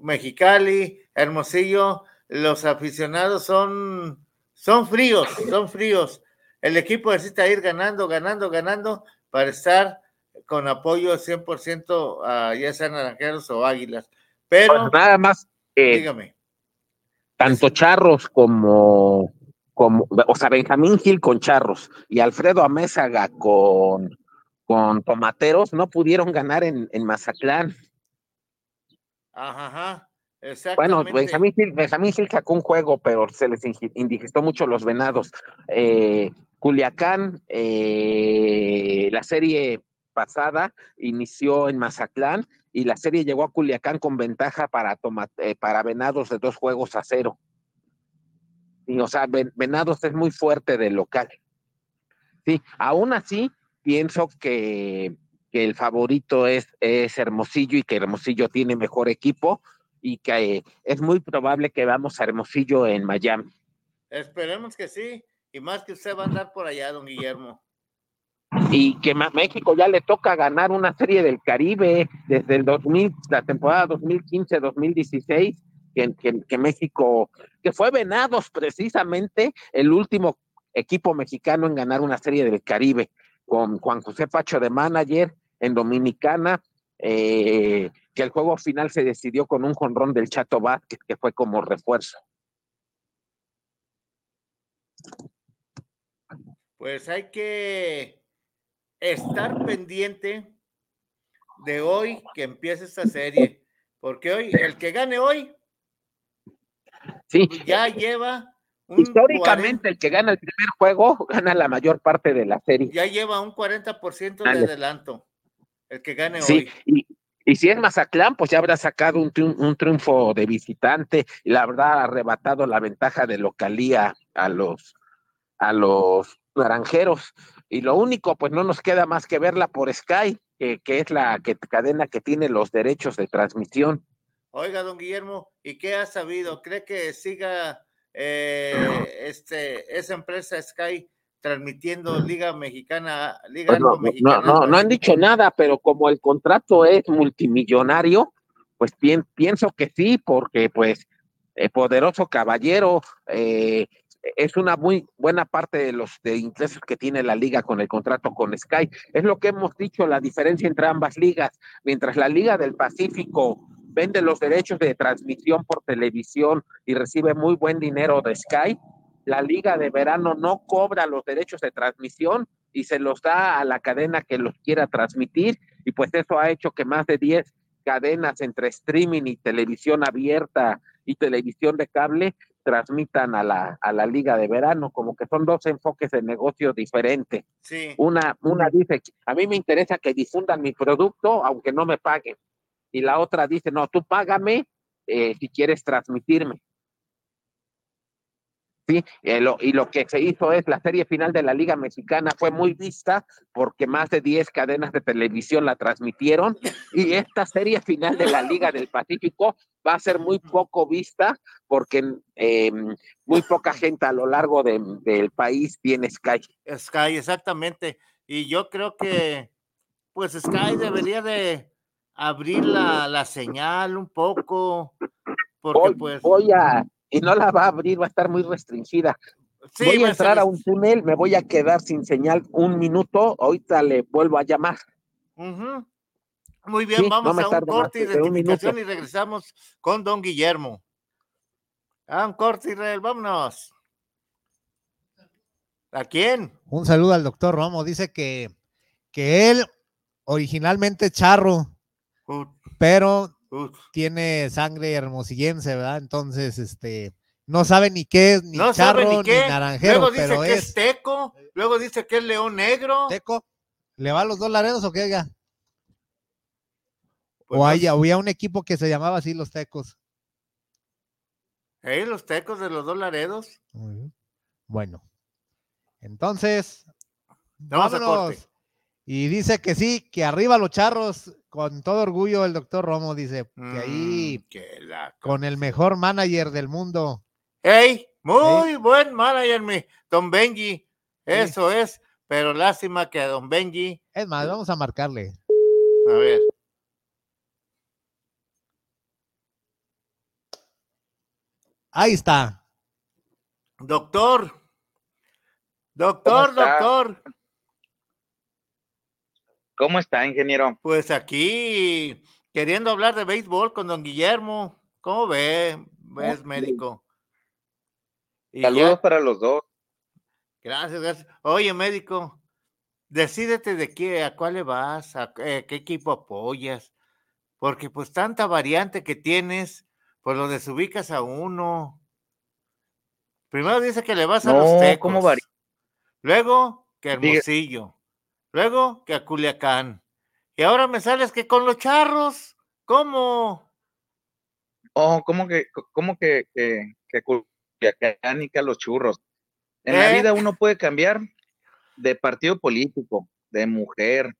Mexicali, Hermosillo, los aficionados son, son fríos, son fríos. El equipo necesita ir ganando, ganando, ganando para estar con apoyo 100% a ya sean naranjeros o águilas. Pero, Pues nada más, eh, dígame. tanto Charros como, como, o sea, Benjamín Gil con Charros y Alfredo Amézaga con, con Tomateros no pudieron ganar en, en Mazatlán. Ajá, ajá, Bueno. Benjamín Gil, Benjamín Gil sacó un juego, pero se les indigestó mucho los venados. Eh, Culiacán, eh, la serie pasada inició en Mazatlán y la serie llegó a Culiacán con ventaja para, toma- eh, para venados de dos juegos a cero. Y, o sea, Ven- Venados es muy fuerte de local. Sí, aún así, pienso que, que el favorito es, es Hermosillo y que Hermosillo tiene mejor equipo y que eh, es muy probable que vamos a Hermosillo en Miami. Esperemos que sí, y más que usted va a andar por allá, don Guillermo. Y que México ya le toca ganar una serie del Caribe desde el 2000, la temporada 2015-2016, que, que, que México, que fue Venados precisamente el último equipo mexicano en ganar una serie del Caribe, con Juan José Pacho de manager en Dominicana, eh, que el juego final se decidió con un jonrón del Chato Vázquez, que fue como refuerzo. Pues hay que estar pendiente de hoy que empiece esta serie, porque hoy, el que gane hoy, Sí, ya lleva un históricamente el que gana el primer juego gana la mayor parte de la serie. ya lleva un 40% de Dale. adelanto. El que gane Sí, hoy. y, y si es Mazatlán, pues ya habrá sacado un, triun- un triunfo de visitante y la verdad ha arrebatado la ventaja de localía a los, a los naranjeros. Y lo único, pues no nos queda más que verla por Sky, que, que es la que, cadena que tiene los derechos de transmisión. Oiga, don Guillermo, ¿y qué ha sabido? ¿Cree que siga eh, este, esa empresa Sky transmitiendo Liga Mexicana, Liga Pues no, no, no, no han dicho nada, pero como el contrato es multimillonario, pues pien- pienso que sí, porque pues el poderoso caballero eh, es una muy buena parte de los de ingresos que tiene la liga con el contrato con Sky. Es lo que hemos dicho, la diferencia entre ambas ligas. Mientras la Liga del Pacífico vende los derechos de transmisión por televisión y recibe muy buen dinero de Sky, la Liga de Verano no cobra los derechos de transmisión y se los da a la cadena que los quiera transmitir y pues eso ha hecho que más de 10 cadenas entre streaming y televisión abierta y televisión de cable transmitan a la, a la liga de verano, como que son dos enfoques de negocio diferentes. Sí. Una, una dice, a mí me interesa que difundan mi producto aunque no me paguen. Y la otra dice, no, tú págame eh, si quieres transmitirme. Sí, eh, lo- y lo que se hizo es la serie final de la Liga Mexicana fue muy vista porque más de 10 cadenas de televisión la transmitieron y esta serie final de la Liga del Pacífico va a ser muy poco vista porque eh, muy poca gente a lo largo de- del país tiene Sky. Sky, exactamente. Y yo creo que, pues Sky debería de abrir la, la señal un poco, porque Voy, pues... voy a, y no la va a abrir, va a estar muy restringida. Sí, voy a entrar a un túnel, me voy a quedar sin señal un minuto, ahorita le vuelvo a llamar. Muy bien, Sí, vamos a un corte de identificación y regresamos con don Guillermo. A un corte, Israel, vámonos. ¿A quién? Un saludo al doctor Romo. Dice que, que él originalmente charro, pero tiene sangre hermosillense, ¿verdad? Entonces, este, no sabe ni qué es, ni no charro, sabe ni qué. naranjero, luego dice pero que es es teco, luego dice que es león negro. teco. ¿Le va a los dos laredos o qué? oiga? Pues o no hay- había un equipo que se llamaba así los tecos. Ey, los tecos de los dos laredos. Bueno, entonces, Vamos a vámonos. corte. Y dice que sí, que arriba los charros, con todo orgullo el doctor Romo dice que ahí Mm, que la- con el mejor manager del mundo. Ey, muy buen manager, mi don Benji. Eso es, pero lástima que a don Benji. Es más, vamos a marcarle. A ver. Ahí está. Doctor. Doctor, doctor. ¿Cómo está, ingeniero? Pues aquí queriendo hablar de béisbol con don Guillermo. ¿Cómo ve? ¿Ves, médico? Y Saludos ya- para los dos. Gracias, gracias. Oye, médico, decídete de qué, a cuál le vas, a qué, qué equipo apoyas, porque pues tanta variante que tienes, pues lo desubicas a uno. Primero dice que le vas a los tecos. ¿cómo vari- Luego que Hermosillo. Luego que a Culiacán. Y ahora me sales que con los charros. ¿Cómo? Oh, ¿cómo que, cómo que, que, que Culiacán y que a los churros? En la ¿Eh? vida uno puede cambiar de partido político, de mujer,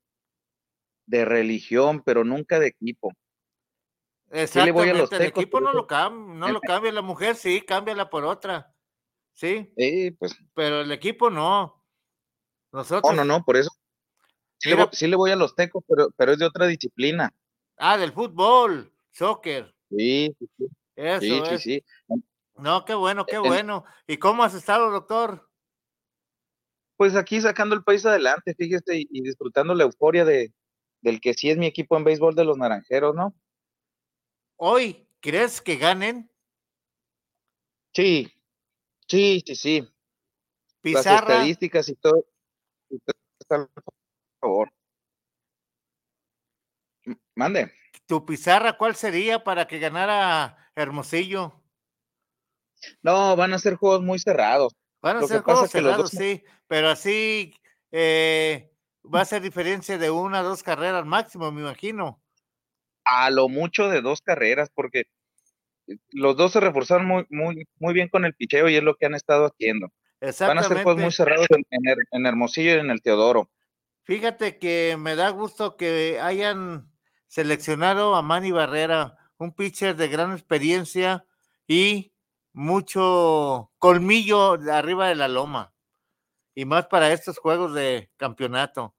de religión, pero nunca de equipo. Sí le voy a los Exactamente, el tecos, equipo no lo, cam- no lo cambia la mujer, sí, cámbiala por otra. Sí, Sí, pues, pero el equipo no. Nosotros. oh, no, no, por eso. Sí, le voy, sí le voy a los tecos, pero, pero es de otra disciplina. Ah, del fútbol, soccer. Sí, sí, sí. Eso sí, sí, es. sí. No, qué bueno, qué En- bueno. ¿Y cómo has estado, doctor? Pues aquí sacando el país adelante, fíjese, y, y disfrutando la euforia de, del que sí es mi equipo en béisbol de los naranjeros, ¿no? Hoy, ¿crees que ganen? Sí, sí, sí, sí. Las Pizarra, estadísticas y todo y favor. Mande. tu pizarra, ¿cuál sería para que ganara Hermosillo? No, van a ser juegos muy cerrados. Van a Lo ser juegos cerrados, dos- sí, pero así eh, va a ser diferencia de una dos carreras máximo, me imagino. A lo mucho de dos carreras, porque los dos se reforzaron muy, muy, muy bien con el picheo y es lo que han estado haciendo. Van a ser juegos muy cerrados en, en Hermosillo y en el Teodoro. Fíjate que me da gusto que hayan seleccionado a Manny Barrera, un pitcher de gran experiencia y mucho colmillo de arriba de la loma. Y más para estos juegos de campeonato.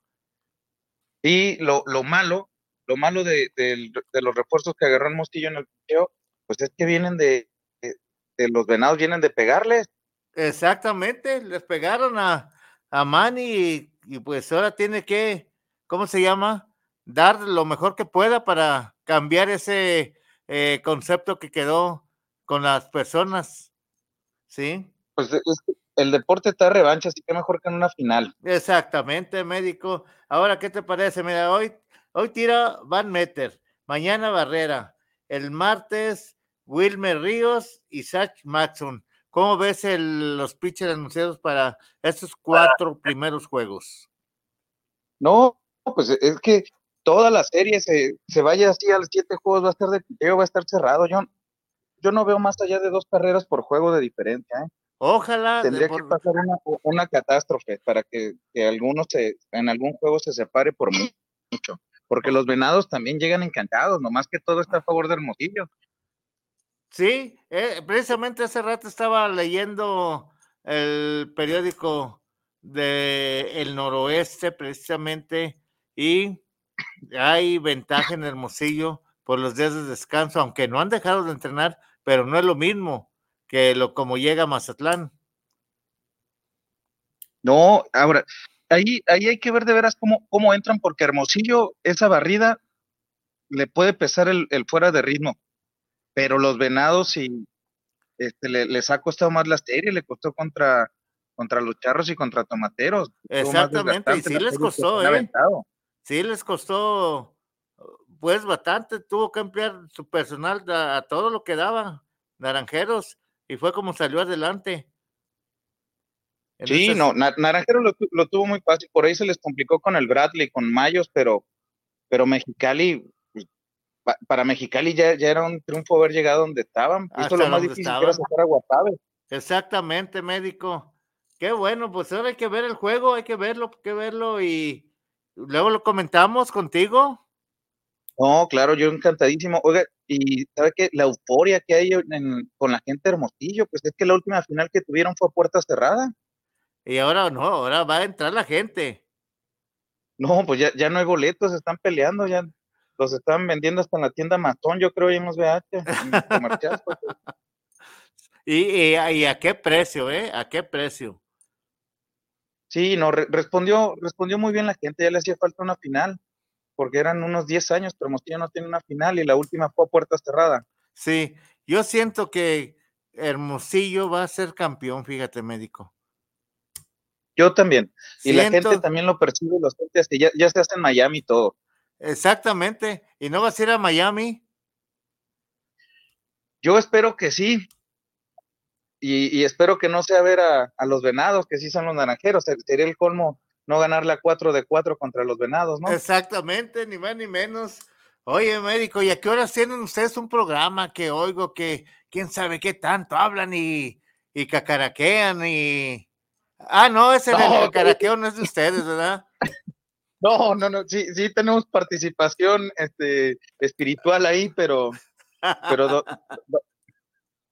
Y lo, lo malo, lo malo de, de los refuerzos que agarró el Mostillo en el picheo, pues es que vienen de, de, de los venados, vienen de pegarles. Exactamente, les pegaron a, a Manny y, pues ahora tiene que, ¿cómo se llama? Dar lo mejor que pueda para cambiar ese eh, concepto que quedó con las personas. ¿Sí? Pues es que el deporte está de revancha, así que mejor que en una final. Exactamente, médico. Ahora, ¿qué te parece? Mira, hoy, hoy tira Van Meter, mañana Barrera, el martes Wilmer Ríos y Zach Maxson. ¿Cómo ves el- los pitchers anunciados para estos cuatro primeros juegos? No, pues es que toda la serie se, se vaya así a los siete juegos, va a estar de picheo, va a estar cerrado. Yo, yo no veo más allá de dos carreras por juego de diferencia. ¿eh? Ojalá. Tendría por- que pasar una, una catástrofe para que, que alguno se, en algún juego se separe por mu- mucho. Porque los venados también llegan encantados, nomás que todo está a favor de Hermosillo. Sí, eh, precisamente hace rato estaba leyendo el periódico de El Noroeste, precisamente, y hay ventaja en Hermosillo por los días de descanso, aunque no han dejado de entrenar, pero no es lo mismo que lo como llega Mazatlán. No, ahora, ahí, ahí hay que ver de veras cómo, cómo entran, porque Hermosillo, esa barrida, le puede pesar el, el fuera de ritmo, pero los venados y este, le, les ha costado más la serie, le costó contra, contra los charros y contra tomateros. Exactamente, y sí les costó, ¿eh? Sí les costó, pues bastante, tuvo que emplear su personal a, a todo lo que daba, naranjeros, y fue como salió adelante. Sí, esas- no, Na- Naranjero lo, lo tuvo muy fácil, por ahí se les complicó con el Bradley, con Mayos, pero, pero Mexicali, pa- para Mexicali ya, ya era un triunfo haber llegado donde estaban. Hizo Hasta lo más difícil que era sacar a Guasave. Exactamente, médico. Qué bueno, pues ahora hay que ver el juego, hay que verlo, hay que verlo y luego lo comentamos contigo. No, claro, yo encantadísimo. Oiga, y ¿sabe qué? La euforia que hay en- con la gente de Hermosillo, pues es que la última final que tuvieron fue a puerta cerrada. Y ahora no, ahora va a entrar la gente. No, pues ya, ya no hay boletos, se están peleando, ya los están vendiendo hasta en la tienda Matón, yo creo, los VH, pues. ¿Y, y, a qué precio, eh? ¿A qué precio? Sí, no, respondió, respondió muy bien la gente, ya le hacía falta una final, porque eran unos 10 años, pero Hermosillo no tiene una final y la última fue a puerta cerrada. Sí, yo siento que Hermosillo va a ser campeón, fíjate, médico. Yo también. Y la gente también lo percibe, los gente que ya, ya se hace en Miami todo. Exactamente. ¿Y no vas a ir a Miami? Yo espero que sí. Y, espero que no sea ver a, los venados, que sí son los naranjeros. Sería el colmo no ganarle a 4 de 4 contra los venados, ¿no? Exactamente, ni más ni menos. Oye, médico, ¿y a qué horas tienen ustedes un programa que oigo que quién sabe qué tanto hablan y, y cacaraquean y... Ah, no, ese no, cacaraqueo no es de ustedes, ¿verdad? No, no, no, sí, sí tenemos participación este, espiritual ahí, pero, pero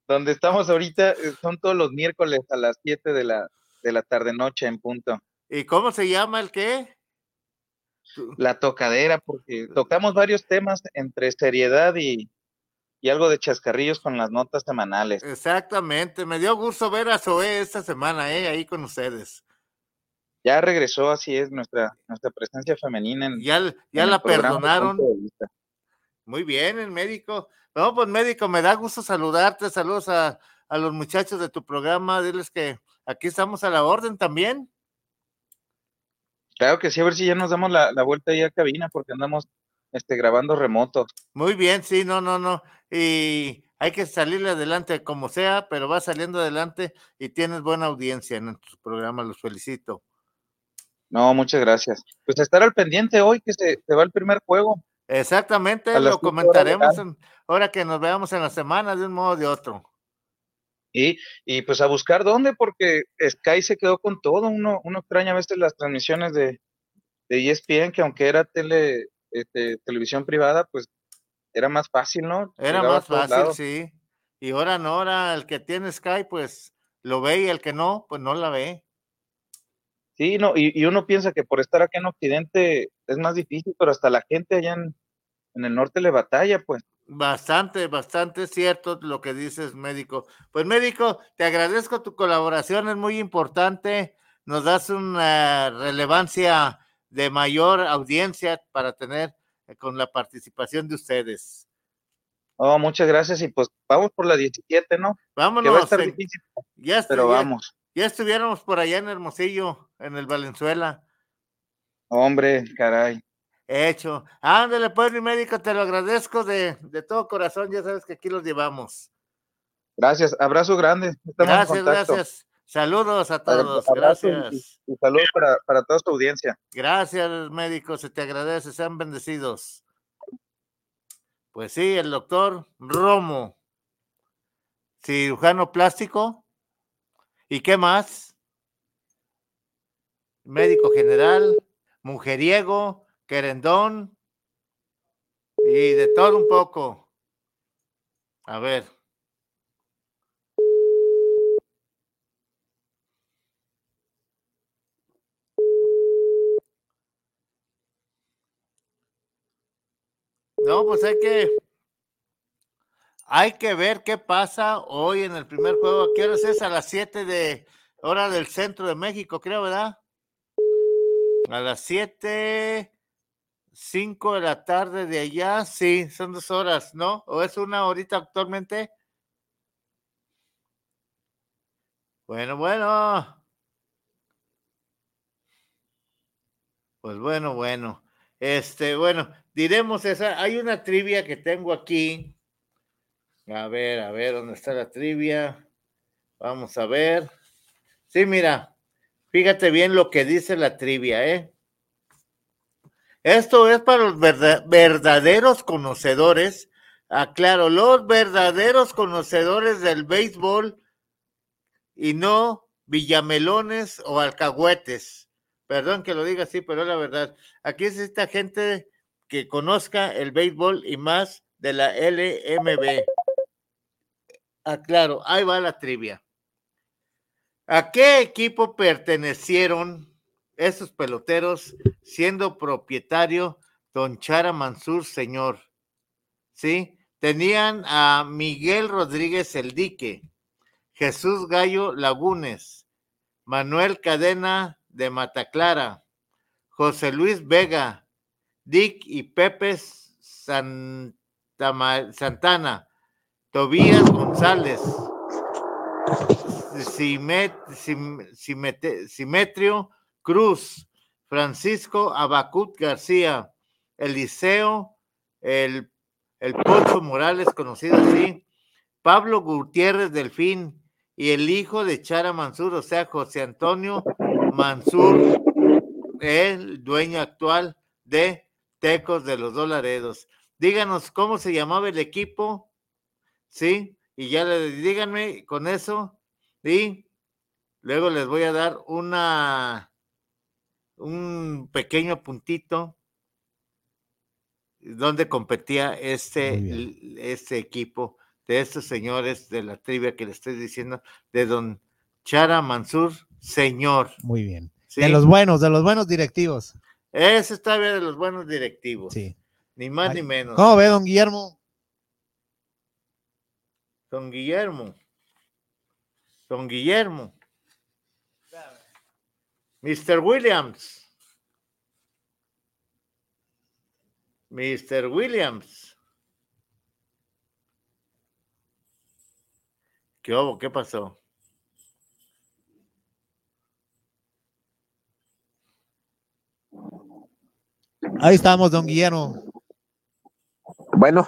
donde estamos ahorita eh, son todos los miércoles a las 7 de la, de la tarde noche en punto. ¿Y cómo se llama el qué? La tocadera, porque tocamos varios temas entre seriedad y, y algo de chascarrillos con las notas semanales. Exactamente, me dio gusto ver a Zoe esta semana, ¿eh? ahí con ustedes. Ya regresó, así es, nuestra, nuestra presencia femenina. En, ya ya la perdonaron. Muy bien, el médico. No, pues médico, me da gusto saludarte. Saludos a, a los muchachos de tu programa. Diles que aquí estamos a la orden también. Claro que sí, a ver si ya nos damos la, vuelta ahí a cabina, porque andamos este, grabando remoto. Muy bien, sí, no, no, no. Y hay que salirle adelante como sea, pero va saliendo adelante y tienes buena audiencia en tu programa, los felicito. No, muchas gracias. Pues estar al pendiente hoy que se, va el primer juego. Exactamente, lo comentaremos ahora que nos veamos en la semana de un modo o de otro. Y, y pues a buscar dónde, porque Sky se quedó con todo. Uno, uno extraña a veces las transmisiones de, de ESPN, que aunque era tele, este, televisión privada, pues era más fácil, ¿no? Era más fácil, sí. Y ahora no, ahora el que tiene Sky, pues lo ve y el que no, pues no la ve. Sí, no, y, uno piensa que por estar aquí en Occidente es más difícil, pero hasta la gente allá en, el norte le batalla, pues. Bastante, bastante cierto lo que dices, médico. Pues, médico, te agradezco tu colaboración, es muy importante. Nos das una relevancia de mayor audiencia para tener eh, con la participación de ustedes. Oh, muchas gracias y pues vamos por la 17, ¿no? Vámonos. va a estar difícil, ya pero vamos. Ya estuviéramos por allá en Hermosillo, en el Valenzuela. Hombre, caray. Hecho. Ándale, pues, mi médico, te lo agradezco de, todo corazón. Ya sabes que aquí los llevamos. Gracias. Abrazo grande. gracias, gracias. Saludos a todos. gracias. Y, saludos para, para toda tu audiencia. Gracias, médico. Se te agradece. Sean bendecidos. Pues sí, el doctor Romo, cirujano plástico, ¿Y qué más? Médico general, mujeriego, querendón y de todo un poco. A ver. No, pues hay que hay que ver qué pasa hoy en el primer juego. ¿Qué hora es? A las 7 de hora del centro de México, creo, ¿verdad? A las 7, 5 de la tarde de allá. Sí, son dos horas, ¿no? ¿O es una horita actualmente? Bueno, bueno. Pues bueno, bueno. Este, bueno, diremos esa. Hay una trivia que tengo aquí a ver, a ver, ¿dónde está la trivia? Vamos a ver. Sí, mira, fíjate bien lo que dice la trivia, ¿eh? Esto es para los verdaderos conocedores. Aclaro, los verdaderos conocedores del béisbol y no villamelones o alcahuetes. Perdón que lo diga así, pero es la verdad. Aquí es esta gente que conozca el béisbol y más de la LMB. Ah, claro, ahí va la trivia. ¿A qué equipo pertenecieron esos peloteros, siendo propietario don Chara Mansur, señor. ¿Sí? Tenían a Miguel Rodríguez El Dique, Jesús Gallo Lagunes, Manuel Cadena de Mataclara, José Luis Vega, Dick y Pepe Santana, Tobías González, Simetrio Cruz, Francisco Abacut García, Eliseo, el, el Morales, conocido así, Pablo Gutiérrez Delfín y el hijo de Chara Mansur, o sea, José Antonio Mansur, el dueño actual de Tecos de los Dolaredos. Díganos cómo se llamaba el equipo, ¿sí? Y ya le díganme con eso, y luego les voy a dar una, un pequeño puntito donde competía este, este equipo de estos señores de la trivia que le estoy diciendo, de don Chara Mansur, señor. Muy bien. De los buenos, de los buenos directivos. Ese está bien de los buenos directivos. Sí. Ni más ni menos. ¿Cómo ve, don Guillermo? Don Guillermo. Don Guillermo. Mr. Williams. Mr. Williams. ¿Qué hubo? ¿Qué pasó? Ahí estamos, don Guillermo. Bueno.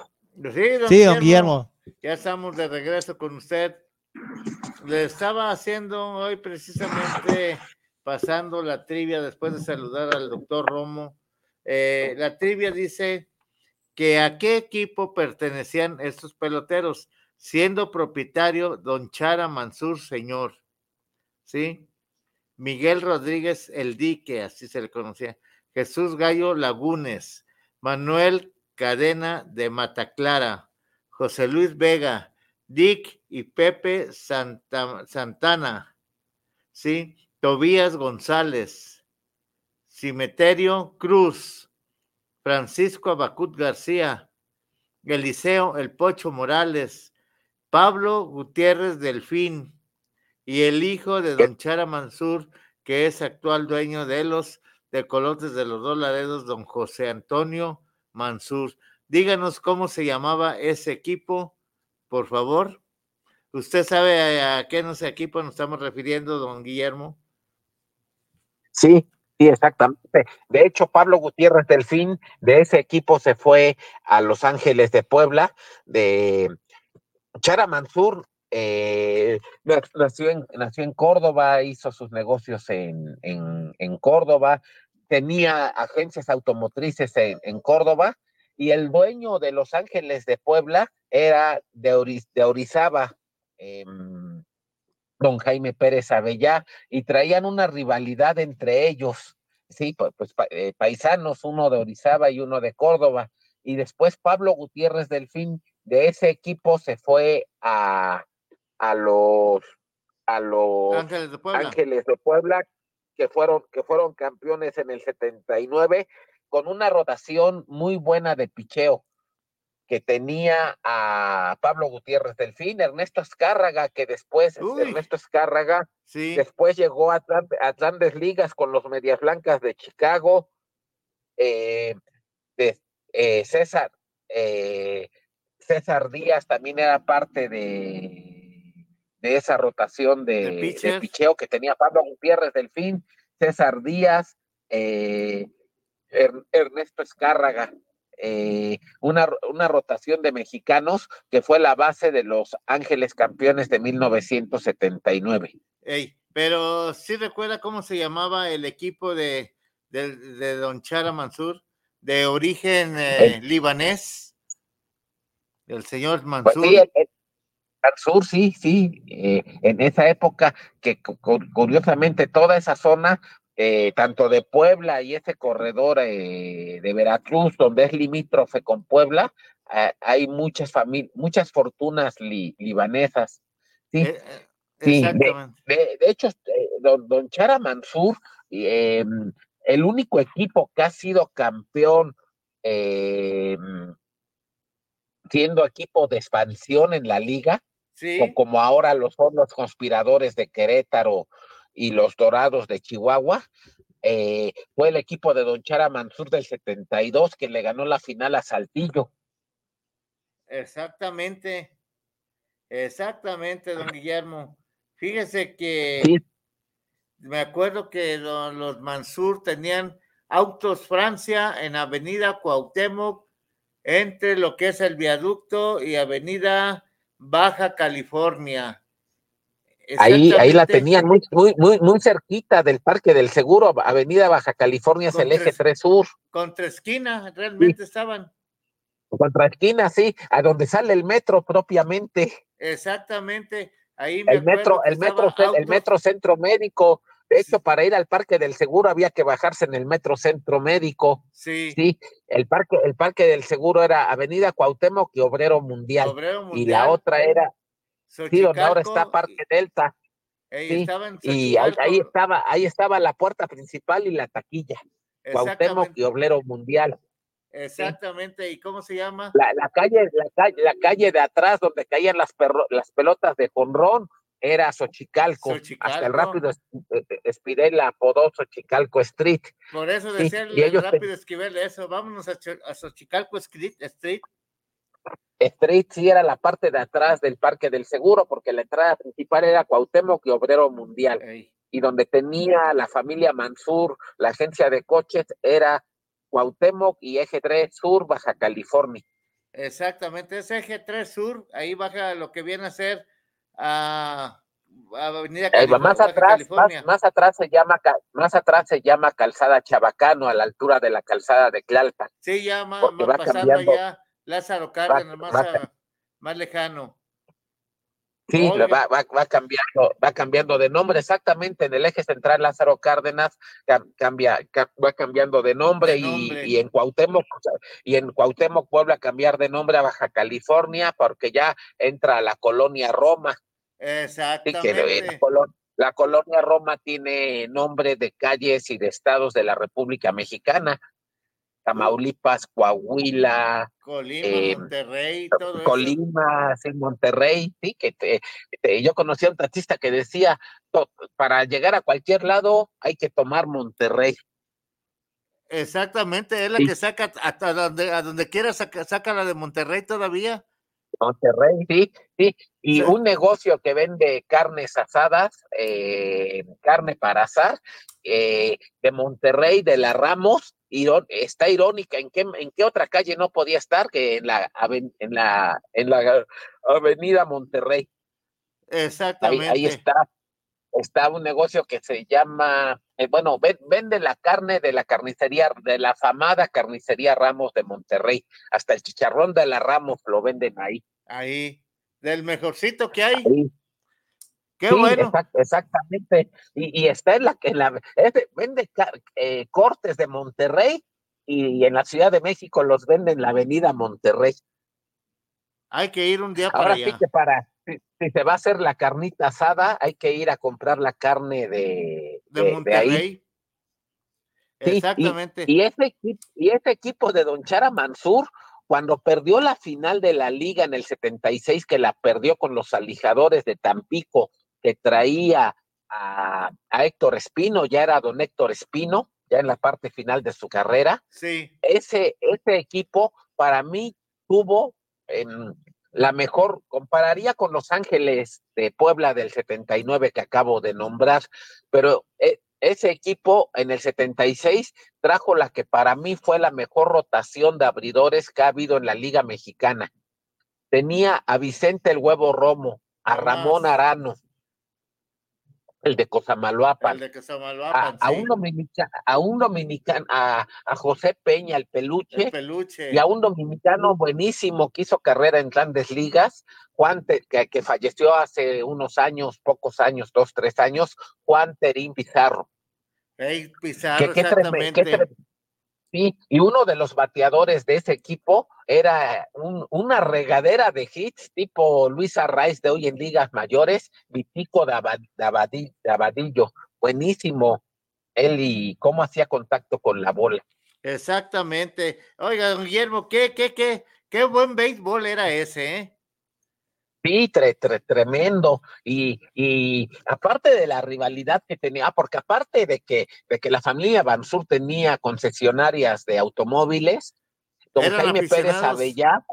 Sí, don, Guillermo. Ya estamos de regreso con usted. Le estaba haciendo hoy precisamente pasando la trivia después de saludar al doctor Romo. Eh, la trivia dice que a qué equipo pertenecían estos peloteros, siendo propietario don Chara Mansur, señor. ¿Sí? Miguel Rodríguez El Dique, así se le conocía. Jesús Gallo Lagunes, Manuel Cadena de Mataclara, José Luis Vega, Dick y Pepe Santana, ¿sí? Tobías González, Cimeterio Cruz, Francisco Abacut García, Eliseo El Pocho Morales, Pablo Gutiérrez Delfín y el hijo de Don Chara Mansur, que es actual dueño de los de Colotes de los Dolaredos, don José Antonio Mansur. Díganos cómo se llamaba ese equipo, por favor. ¿Usted sabe a, qué no sé equipo nos estamos refiriendo, don Guillermo? Sí, sí, exactamente. De hecho, Pablo Gutiérrez Delfín de ese equipo se fue a Los Ángeles de Puebla, de Chara Mansur. Eh, nació, en, nació en Córdoba, hizo sus negocios en, en, en Córdoba, tenía agencias automotrices en, Córdoba y el dueño de Los Ángeles de Puebla era de, de Orizaba, em, don Jaime Pérez Avellá, y traían una rivalidad entre ellos, sí, pues, pues eh, paisanos, uno de Orizaba y uno de Córdoba. Y después Pablo Gutiérrez Delfín de ese equipo se fue a, a los a los Ángeles de Puebla, Ángeles de Puebla que fueron, que fueron campeones en el 79, con una rotación muy buena de picheo, que tenía a Pablo Gutiérrez Delfín, Ernesto Escárraga, que después, Ernesto Escárraga, después llegó a, a, grandes ligas con los Medias Blancas de Chicago, eh, de, eh, César, eh, César Díaz también era parte de de esa rotación de, picheo que tenía Pablo Gutiérrez Delfín, César Díaz, eh, Ernesto Escárraga, eh, una, una, rotación de mexicanos que fue la base de los Ángeles Campeones de 1979. pero sí recuerda cómo se llamaba el equipo de, de, Don Chara Mansur, de origen eh, libanés, el señor pues Mansur. Al sur, sí, sí, eh, en esa época que curiosamente toda esa zona, eh, tanto de Puebla y ese corredor eh, de Veracruz, donde es limítrofe con Puebla, hay muchas familias, muchas fortunas libanesas. Sí, sí de, hecho, don, don Chara Mansur, eh, el único equipo que ha sido campeón eh, siendo equipo de expansión en la liga, o como ahora lo son los conspiradores de Querétaro y los Dorados de Chihuahua, eh, fue el equipo de Don Chara Mansur del 72 que le ganó la final a Saltillo. Exactamente, exactamente, don Guillermo. Fíjese que me acuerdo que los Mansur tenían Autos Francia en Avenida Cuauhtémoc, entre lo que es el viaducto y Avenida Baja California. Ahí, ahí la tenían muy, muy, muy, muy cerquita del Parque del Seguro, Avenida Baja California es el eje 3 Sur. Contra esquina, realmente estaban. Contra esquina, sí, a donde sale el metro propiamente. Exactamente. Ahí el metro, el metro, el metro centro médico, de hecho, para ir al Parque del Seguro había que bajarse en el Metro Centro Médico. Sí. Sí, el Parque, el parque del Seguro era Avenida Cuauhtémoc y Obrero Mundial. Y la otra era, sí, donde ahora está Parque Delta. Sí, y ahí, estaba, ahí estaba la puerta principal y la taquilla. Cuauhtémoc y Obrero Mundial. Exactamente, ¿y cómo se llama? La, calle, la calle, la calle de atrás donde caían las, las pelotas de jonrón era Xochicalco, hasta el rápido Espirel apodó Xochicalco Street. Por eso decía el, rápido Esquivel eso, vámonos a, a Xochicalco Street. Street. Street sí era la parte de atrás del Parque del Seguro, porque la entrada principal era Cuauhtémoc y Obrero Mundial. Y donde tenía la familia Mansur, la agencia de coches, era Cuauhtémoc y Eje 3 Sur, Baja California. Exactamente, ese Eje 3 Sur, ahí baja lo que viene a ser a, Avenida más atrás, más, atrás se llama más atrás se llama Calzada Chabacano a la altura de la Calzada de Clalpa. Sí, ya más, pasando allá Lázaro Cárdenas, más, lejano. Sí, va, va, cambiando, va cambiando de nombre exactamente en el eje central Lázaro Cárdenas cambia, va cambiando de nombre, Y, y, en Cuauhtémoc y en Cuauhtémoc vuelve a cambiar de nombre a Baja California porque ya entra la colonia Roma. Exactamente. la, colonia Roma tiene nombre de calles y de estados de la República Mexicana. Tamaulipas, Coahuila, Colima, eh, Monterrey, todo Colima, sí, Monterrey, sí, que yo conocí a un taxista que decía, para llegar a cualquier lado hay que tomar Monterrey. Exactamente, es la que saca hasta donde, a donde quiera saca, saca la de Monterrey todavía. Monterrey, sí, sí. Y un negocio que vende carnes asadas, eh, carne para asar, eh, de Monterrey, de la Ramos, está irónica. ¿En qué, ¿En qué otra calle no podía estar que en la, en la, en la avenida Monterrey? Exactamente. Ahí, está. Está un negocio que se llama, eh, bueno, vende la carne de la carnicería, de la afamada carnicería Ramos de Monterrey. Hasta el chicharrón de la Ramos lo venden ahí. Ahí, del mejorcito que hay. Qué bueno. exactamente. Y, está en la que la vende eh, cortes de Monterrey y, en la Ciudad de México los vende en la Avenida Monterrey. Hay que ir un día para Ahora allá. sí que para si, se va a hacer la carnita asada, hay que ir a comprar la carne de, de, Monterrey. Exactamente. Y, ese, y ese equipo de Don Chara Mansur cuando perdió la final de la liga en el 76, que la perdió con los alijadores de Tampico, que traía a, Héctor Espino, ya era don Héctor Espino, ya en la parte final de su carrera. Sí. Ese, ese equipo para mí tuvo la mejor, compararía con Los Ángeles de Puebla del 79 que acabo de nombrar, pero eh, ese equipo en el 76 trajo la que para mí fue la mejor rotación de abridores que ha habido en la Liga Mexicana. Tenía a Vicente el Huevo Romo, a Ramón Arano, el de Cosamaloapan, a, un dominicano, a un dominicano, a, José Peña, el peluche, peluche, y a un dominicano buenísimo que hizo carrera en grandes ligas, Juan, que, falleció hace unos años, pocos años, dos, tres años, Juan Terín Pizarro. Pizarro, exactamente. sí, y uno de los bateadores de ese equipo era una regadera de hits tipo Luis Arraiz de hoy en ligas mayores, Vitico de, Abadillo, buenísimo él y cómo hacía contacto con la bola. Exactamente. Oiga, don Guillermo, qué, qué, qué, qué buen béisbol era ese, ¿eh? Sí, tremendo. Y, y aparte de la rivalidad que tenía, ah, porque aparte de que, de que la familia Bansur tenía concesionarias de automóviles, don Jaime Pérez Avellá,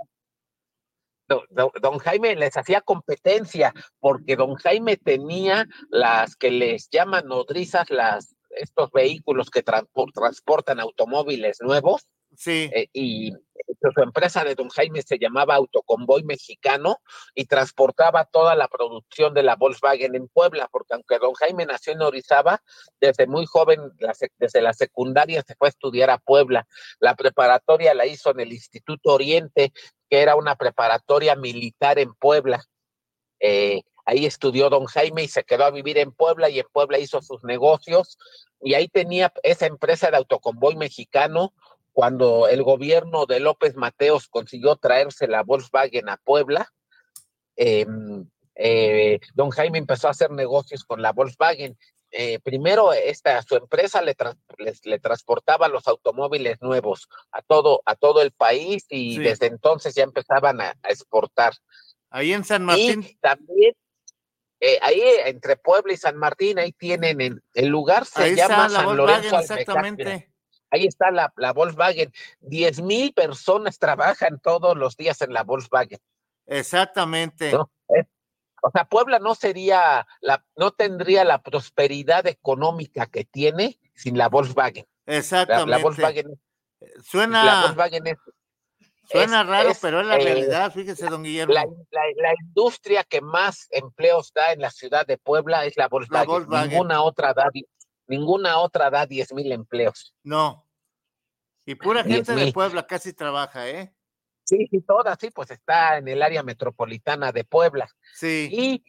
don, Jaime les hacía competencia, porque don Jaime tenía las que les llaman nodrizas, las, estos vehículos que transportan automóviles nuevos. Sí. Eh, y su empresa de Don Jaime se llamaba Autoconvoy Mexicano y transportaba toda la producción de la Volkswagen en Puebla, porque aunque Don Jaime nació en Orizaba, desde muy joven, desde la secundaria se fue a estudiar a Puebla. La preparatoria la hizo en el Instituto Oriente, que era una preparatoria militar en Puebla. Eh, ahí estudió don Jaime y se quedó a vivir en Puebla y en Puebla hizo sus negocios y ahí tenía esa empresa de autoconvoy mexicano cuando el gobierno de López Mateos consiguió traerse la Volkswagen a Puebla, em, eh, don Jaime empezó a hacer negocios con la Volkswagen. Eh, primero, esta, su empresa le, le, transportaba los automóviles nuevos a todo, a todo el país y desde entonces ya empezaban a, exportar. Ahí en San Martín. Y también, eh, ahí entre Puebla y San Martín, ahí tienen el, lugar, se llama San Lorenzo Exactamente. Ahí está la, la Volkswagen. Diez mil personas trabajan todos los días en la Volkswagen. Exactamente. o sea, Puebla no sería, la, no tendría la prosperidad económica que tiene sin la Volkswagen. Exactamente. La, Volkswagen. Suena. La Volkswagen es, Suena raro, pero es la eh, realidad, fíjese, don Guillermo. La, la, industria que más empleos da en la ciudad de Puebla es la Volkswagen. La Volkswagen. Ninguna otra da Ninguna otra da 10 mil empleos. No. Y pura gente de Puebla casi trabaja, ¿eh? Sí, sí, toda, sí, pues está en el área metropolitana de Puebla. Sí. Y,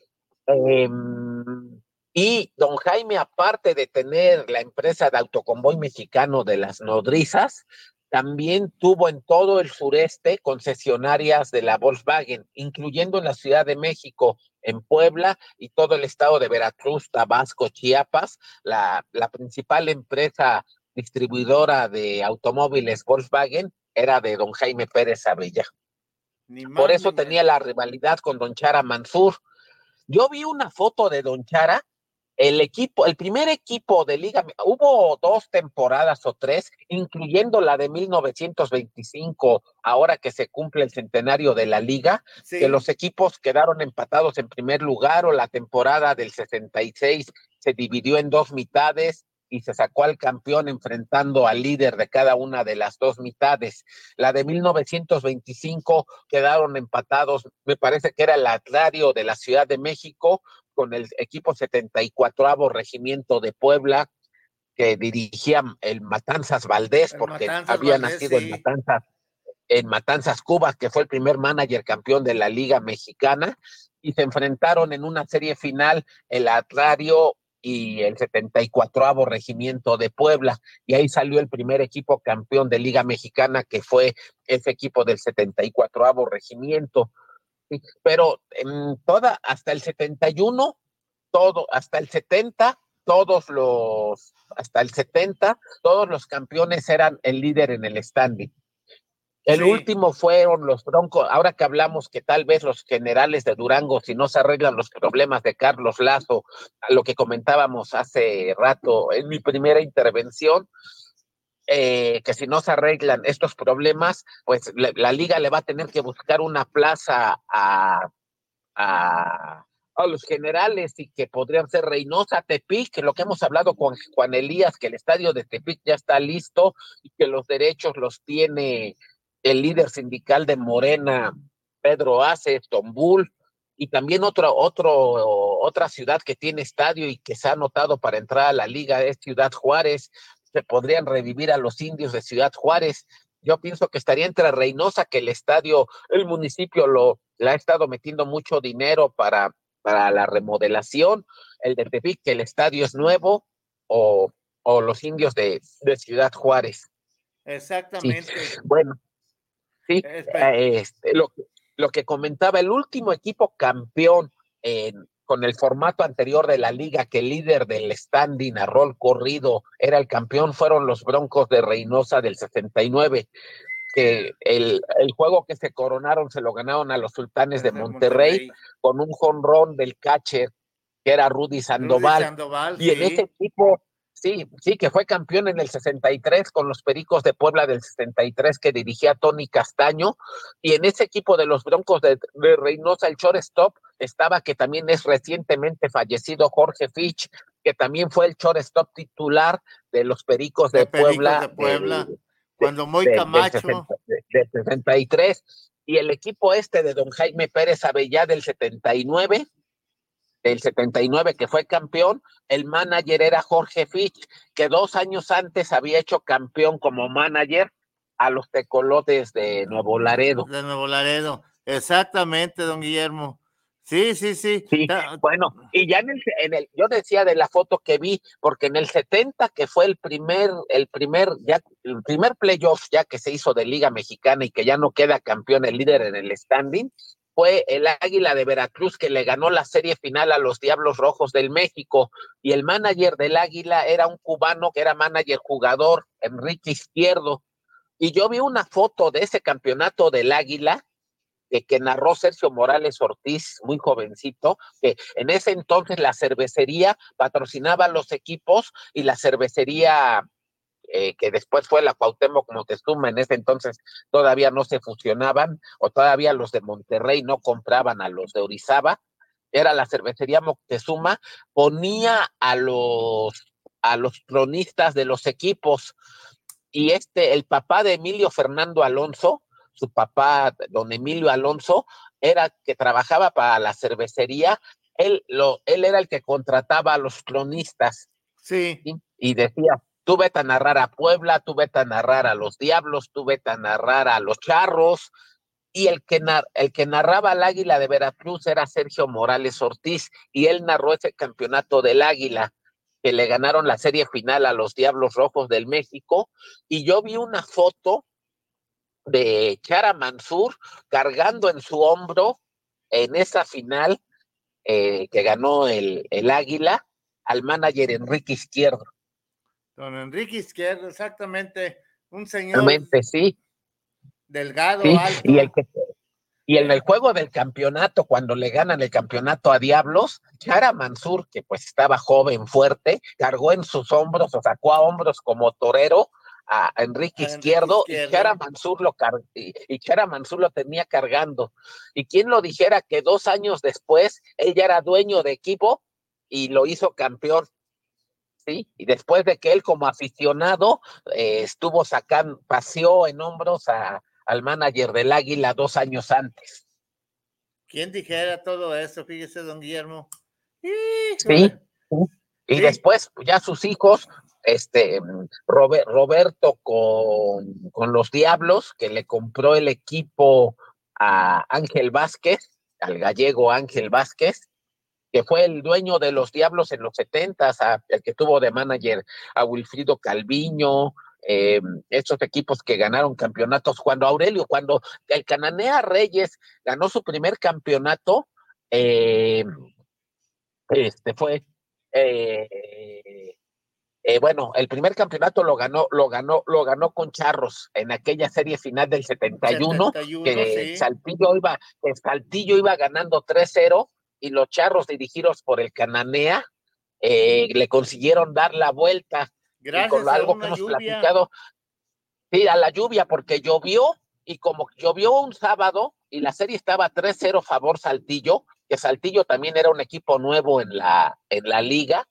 em, y don Jaime, aparte de tener la empresa de autoconvoy mexicano de las nodrizas, también tuvo en todo el sureste concesionarias de la Volkswagen, incluyendo en la Ciudad de México, en Puebla y todo el estado de Veracruz, Tabasco, Chiapas, la, la principal empresa distribuidora de automóviles Volkswagen era de don Jaime Pérez Avella. Por eso tenía la rivalidad con don Chara Mansur. Yo vi una foto de don Chara el equipo, el primer equipo de liga, hubo dos temporadas o tres, incluyendo la de 1925, ahora que se cumple el centenario de la liga, que los equipos quedaron empatados en primer lugar o la temporada del 66 se dividió en dos mitades y se sacó al campeón enfrentando al líder de cada una de las dos mitades. La de 1925 quedaron empatados, me parece que era el Atlario de la Ciudad de México con el equipo 74 Regimiento de Puebla, que dirigía el Matanzas Valdés, porque había nacido en Matanzas, en Matanzas, Cuba, que fue el primer manager campeón de la Liga Mexicana, y se enfrentaron en una serie final el Atlario y el 74 Regimiento de Puebla, y ahí salió el primer equipo campeón de Liga Mexicana, que fue ese equipo del 74 Regimiento pero en toda, hasta el 71, todo, hasta el 70, todos los, hasta el 70, todos los campeones eran el líder en el standing. El último fueron los Broncos, ahora que hablamos que tal vez los generales de Durango, si no se arreglan los problemas de Carlos Lazo, a lo que comentábamos hace rato en mi primera intervención, eh, que si no se arreglan estos problemas, pues la, liga le va a tener que buscar una plaza a, a, los generales y que podrían ser Reynosa, Tepic, lo que hemos hablado con Juan Elías, que el estadio de Tepic ya está listo y que los derechos los tiene el líder sindical de Morena, Pedro Ace, Tombul, y también otro, otro, otra ciudad que tiene estadio y que se ha anotado para entrar a la liga es Ciudad Juárez se podrían revivir a los indios de Ciudad Juárez. Yo pienso que estaría entre Reynosa, que el estadio, el municipio lo le ha estado metiendo mucho dinero para, para la remodelación, el de Tepic, que el estadio es nuevo, o, o los indios de, de Ciudad Juárez. Exactamente. Bueno, sí, este, lo, lo que comentaba, el último equipo campeón en, con el formato anterior de la liga, que el líder del standing a rol corrido era el campeón, fueron los Broncos de Reynosa del 69 que el, el, juego que se coronaron se lo ganaron a los sultanes de Monterrey, con un jonrón del catcher que era Rudy Sandoval. Sandoval y en ese equipo, sí, sí, que fue campeón en el 63 con los Pericos de Puebla del 63 que dirigía Tony Castaño. Y en ese equipo de los Broncos de, de Reynosa, el shortstop estaba que también es recientemente fallecido Jorge Fitch, que también fue el shortstop titular de los Pericos de, De Pericos Puebla. de Puebla, del- cuando Moy Camacho. 60 de- del 63 y el equipo este de don Jaime Pérez Avellá del 79 del 79 que fue campeón, el manager era Jorge Fitch, que dos años antes había hecho campeón como manager a los tecolotes de Nuevo Laredo. De Nuevo Laredo. Exactamente, don Guillermo. Sí, sí, sí. Sí, bueno, y ya en el, en el, yo decía de la foto que vi, porque en el 70, que fue el primer, el primer, ya, el primer playoff ya que se hizo de Liga Mexicana y que ya no queda campeón el líder en el standing, fue el Águila de Veracruz que le ganó la serie final a los Diablos Rojos del México, y el manager del Águila era un cubano que era manager jugador, Enrique Izquierdo, y yo vi una foto de ese campeonato del Águila, que, que narró Sergio Morales Ortiz, muy jovencito, que en ese entonces la cervecería patrocinaba los equipos y la cervecería eh, que después fue la Cuauhtémoc Moctezuma, en ese entonces todavía no se fusionaban o todavía los de Monterrey no compraban a los de Orizaba, era la cervecería Moctezuma, ponía a los a los cronistas de los equipos y este el papá de Emilio Fernando Alonso su papá, don Emilio Alonso, era que trabajaba para la cervecería, él, lo, él era el que contrataba a los cronistas. Sí. Y decía, tú vete a narrar a Puebla, tú vete a narrar a los Diablos, tú vete a narrar a los Charros. Y el que, el que narraba al Águila de Veracruz era Sergio Morales Ortiz, y él narró ese campeonato del Águila que le ganaron la serie final a los Diablos Rojos del México, y yo vi una foto de Chara Mansur cargando en su hombro en esa final eh, que ganó el, el Águila al manager Enrique Izquierdo. Don Enrique Izquierdo, exactamente. Un señor Realmente, sí. delgado, sí. alto. Y, el que, y en el juego del campeonato, cuando le ganan el campeonato a Diablos, Chara Mansur, que pues estaba joven, fuerte, cargó en sus hombros o sacó a hombros como torero a Enrique, Izquierdo, Izquierdo, y Chara Mansur lo car y, y, Chara Mansur lo tenía cargando. Y quién lo dijera que dos años después ella era dueño de equipo y lo hizo campeón. Sí, y después de que él como aficionado eh, estuvo sacando, paseó en hombros a, al manager del Águila dos años antes. ¿Quién dijera todo eso? Fíjese, don Guillermo. Sí. Y sí. después ya sus hijos este Robert, Roberto con, con, los Diablos, que le compró el equipo a Ángel Vázquez, al gallego Ángel Vázquez, que fue el dueño de los Diablos en los setentas, el que tuvo de manager a Wilfrido Calviño, eh, estos equipos que ganaron campeonatos, cuando Aurelio, cuando el Cananea Reyes ganó su primer campeonato, eh, este fue eh, eh, bueno, el primer campeonato lo ganó, lo ganó, lo ganó con Charros en aquella serie final del 71, 71 que sí. Saltillo iba, que Saltillo iba ganando 3-0 y los Charros dirigidos por el Cananea eh, le consiguieron dar la vuelta. Gracias con algo a que hemos lluvia. platicado. Sí, a la lluvia, porque llovió y como llovió un sábado y la serie estaba 3-0 favor Saltillo, que Saltillo también era un equipo nuevo en la, en la liga,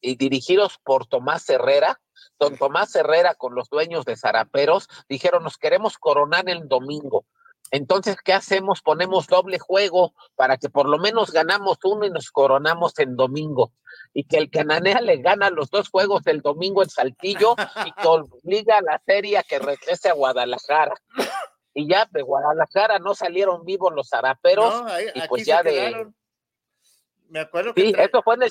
y dirigidos por Tomás Herrera. Don Tomás Herrera con los dueños de Zaraperos dijeron, nos queremos coronar el domingo. Entonces, ¿qué hacemos? Ponemos doble juego para que por lo menos ganamos uno y nos coronamos en domingo. Y que el Cananea le gana los dos juegos del domingo en Saltillo y que obliga a la serie a que regrese a Guadalajara. Y ya de Guadalajara no salieron vivos los zaraperos. No, ahí, y pues ya de. Me acuerdo que Sí, esto fue en el,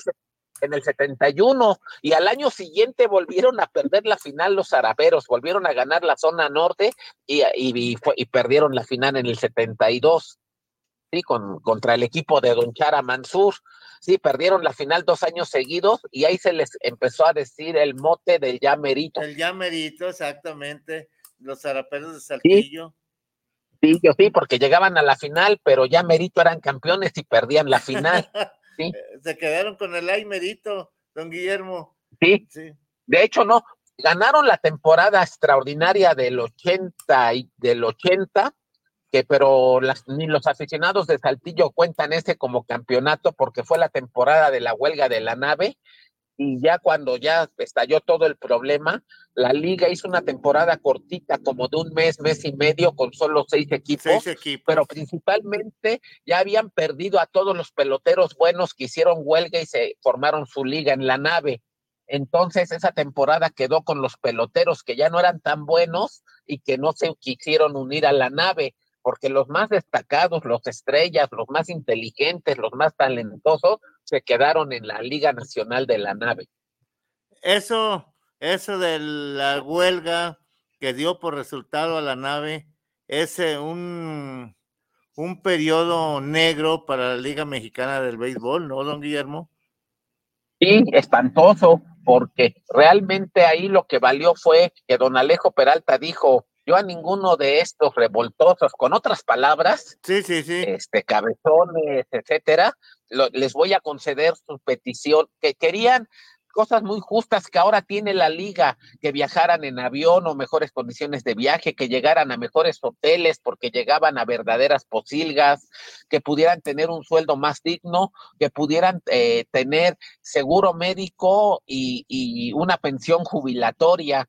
en el 71 y al año siguiente volvieron a perder la final los zaraperos, volvieron a ganar la zona norte y, y, y fue- y perdieron la final en el 72. Sí, con, contra el equipo de Don Chara Mansur. Sí, perdieron la final dos años seguidos y ahí se les empezó a decir el mote del llamerito. El llamerito, exactamente. Los zaraperos de Saltillo. Sí, yo sí, porque llegaban a la final, pero ya merito eran campeones y perdían la final. Sí. Se quedaron con el ay merito, don Guillermo. Sí. sí. De hecho, no, ganaron la temporada extraordinaria del 80 y del 80, que pero las, ni los aficionados de Saltillo cuentan ese como campeonato porque fue la temporada de la huelga de la nave y ya cuando ya estalló todo el problema, la liga hizo una temporada cortita, como de un mes, mes y medio, con solo seis equipos, seis equipos. pero principalmente ya habían perdido a todos los peloteros buenos que hicieron huelga y se formaron su liga en la nave. Entonces esa temporada quedó con los peloteros que ya no eran tan buenos y que no se quisieron unir a la nave, porque los más destacados, los estrellas, los más inteligentes, los más talentosos, se quedaron en la Liga Nacional de la Nave. Eso, eso de la huelga que dio por resultado a la nave, es un, un periodo negro para la Liga Mexicana del Béisbol, ¿no, don Guillermo? Sí, espantoso, porque realmente ahí lo que valió fue que don Alejo Peralta dijo, yo a ninguno de estos revoltosos, con otras palabras, sí, sí, sí. este cabezones, etcétera, les voy a conceder su petición, que querían cosas muy justas que ahora tiene la liga, que viajaran en avión o mejores condiciones de viaje, que llegaran a mejores hoteles porque llegaban a verdaderas posilgas, que pudieran tener un sueldo más digno, que pudieran eh, tener seguro médico y, y una pensión jubilatoria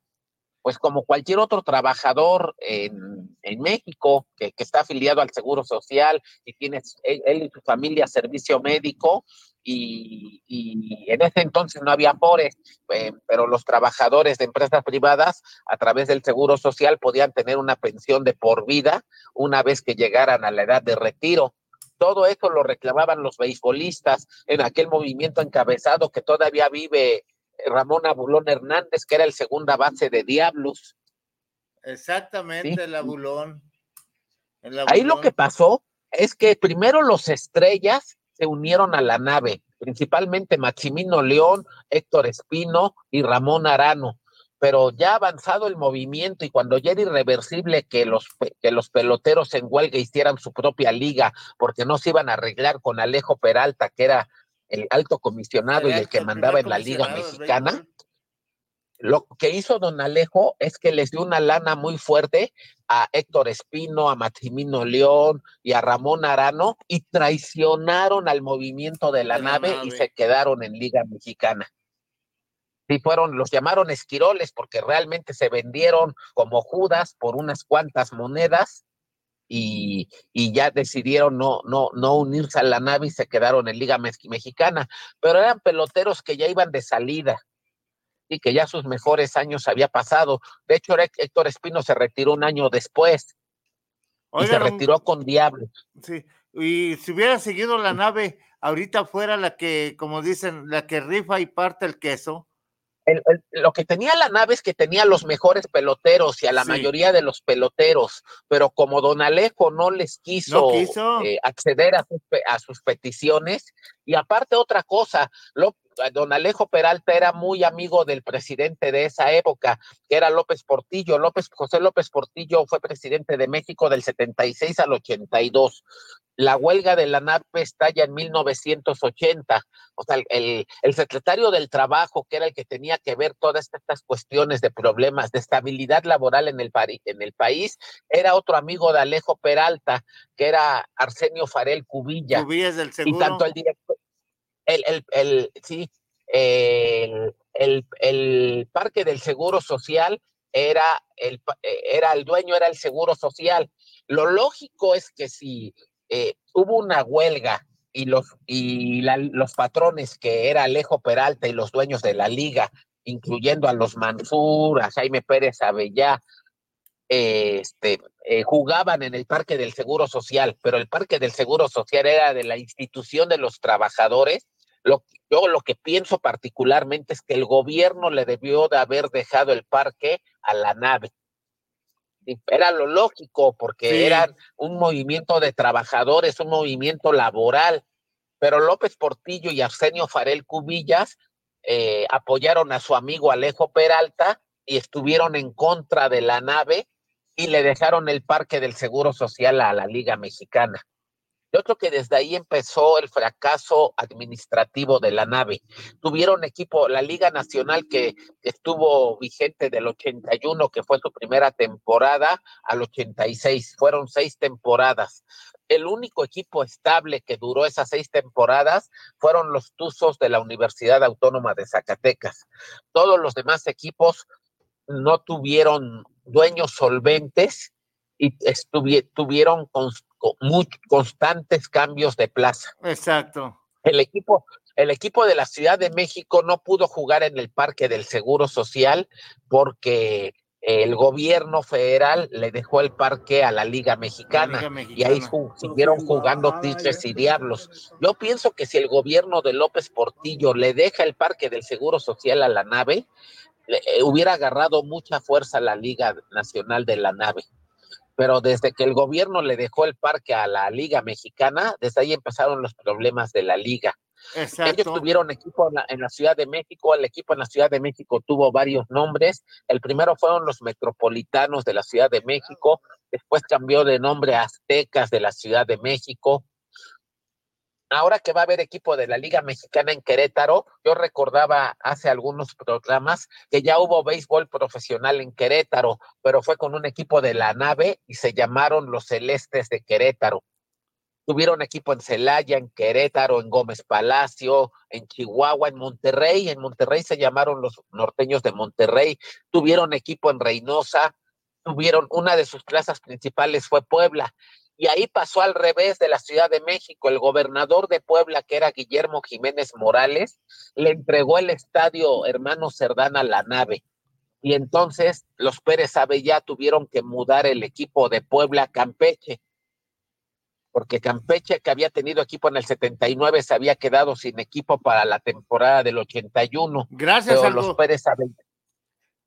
pues como cualquier otro trabajador en, México que, está afiliado al Seguro Social y tiene él, y su familia servicio médico, y, en ese entonces no había pobres, eh, pero los trabajadores de empresas privadas a través del Seguro Social podían tener una pensión de por vida una vez que llegaran a la edad de retiro. Todo eso lo reclamaban los beisbolistas en aquel movimiento encabezado que todavía vive Ramón Abulón Hernández, que era el segunda base de Diablos. Exactamente, el Abulón. el Abulón. Ahí lo que pasó es que primero los estrellas se unieron a la nave, principalmente Maximino León, Héctor Espino y Ramón Arano. Pero ya avanzado el movimiento y cuando ya era irreversible que los, que los peloteros en huelga hicieran su propia liga porque no se iban a arreglar con Alejo Peralta, que era el alto comisionado y el que mandaba en la Liga Mexicana. Lo que hizo don Alejo es que les dio una lana muy fuerte a Héctor Espino, a Maximino León y a Ramón Arano y traicionaron al movimiento de la, de nave, la nave y se quedaron en Liga Mexicana. Sí, fueron, los llamaron esquiroles porque realmente se vendieron como Judas por unas cuantas monedas y, y, ya decidieron no, no, no unirse a la nave y se quedaron en Liga Mexicana, pero eran peloteros que ya iban de salida y que ya sus mejores años había pasado. De hecho, Héctor Espino se retiró un año después y se retiró con Diablo. Sí, y si hubiera seguido la nave, ahorita fuera la que, como dicen, la que rifa y parte el queso. El, el, lo que tenía la nave es que tenía los mejores peloteros y a la sí. mayoría de los peloteros, pero como Don Alejo no les quiso, no quiso. Eh, acceder a sus, a sus, peticiones, y aparte otra cosa, lo, don Alejo Peralta era muy amigo del presidente de esa época, que era López Portillo. López, José López Portillo fue presidente de México del 76 al 82. La huelga de la NAP estalla en 1980. O sea, el, el, secretario del Trabajo, que era el que tenía que ver todas estas cuestiones de problemas de estabilidad laboral en el, en el país, era otro amigo de Alejo Peralta, que era Arsenio Farel Cubilla. Cubilla es del seguro. Y tanto el director, el, el, el, sí, el, el, el, parque del Seguro Social era el, era el dueño, era el Seguro Social. Lo lógico es que si eh, hubo una huelga y los, y la, los patrones que era Alejo Peralta y los dueños de la liga, incluyendo a los Mansur, a Jaime Pérez Avellá, eh, este, eh, jugaban en el Parque del Seguro Social, pero el Parque del Seguro Social era de la institución de los trabajadores lo, yo lo que pienso particularmente es que el gobierno le debió de haber dejado el parque a la nave. Era lo lógico, porque sí. eran un movimiento de trabajadores, un movimiento laboral. pero López Portillo y Arsenio Farel Cubillas eh, apoyaron a su amigo Alejo Peralta y estuvieron en contra de la nave y le dejaron el parque del Seguro Social a la Liga Mexicana. Yo creo que desde ahí empezó el fracaso administrativo de la nave. Tuvieron equipo, la Liga Nacional que estuvo vigente del 81, que fue su primera temporada, al 86. Fueron seis temporadas. El único equipo estable que duró esas seis temporadas fueron los Tuzos de la Universidad Autónoma de Zacatecas. Todos los demás equipos no tuvieron dueños solventes y tuvieron muy constantes cambios de plaza. Exacto. El equipo, el equipo de la Ciudad de México no pudo jugar en el Parque del Seguro Social porque el gobierno federal le dejó el parque a la Liga Mexicana, y ahí siguieron jugando tiches y diablos. Yo pienso que si el gobierno de López Portillo le deja el parque del Seguro Social a la nave, eh, hubiera agarrado mucha fuerza la Liga Nacional de la nave pero desde que el gobierno le dejó el parque a la Liga Mexicana, desde ahí empezaron los problemas de la liga. Ellos tuvieron equipo en la, Ciudad de México, el equipo en la Ciudad de México tuvo varios nombres. El primero fueron los Metropolitanos de la Ciudad de México, después cambió de nombre a Aztecas de la Ciudad de México, ahora que va a haber equipo de la Liga Mexicana en Querétaro, yo recordaba hace algunos programas que ya hubo béisbol profesional en Querétaro, pero fue con un equipo de la nave y se llamaron los Celestes de Querétaro. Tuvieron equipo en Celaya, en Querétaro, en Gómez Palacio, en Chihuahua, en Monterrey. En Monterrey se llamaron los norteños de Monterrey. Tuvieron equipo en Reynosa. Tuvieron una de sus plazas principales fue Puebla y ahí pasó al revés de la Ciudad de México. El gobernador de Puebla, que era Guillermo Jiménez Morales, le entregó el estadio Hermano Cerdán a la nave. Y entonces los Pérez ya tuvieron que mudar el equipo de Puebla a Campeche, porque Campeche, que había tenido equipo en el 79, se había quedado sin equipo para la temporada del 81. Gracias a los Pérez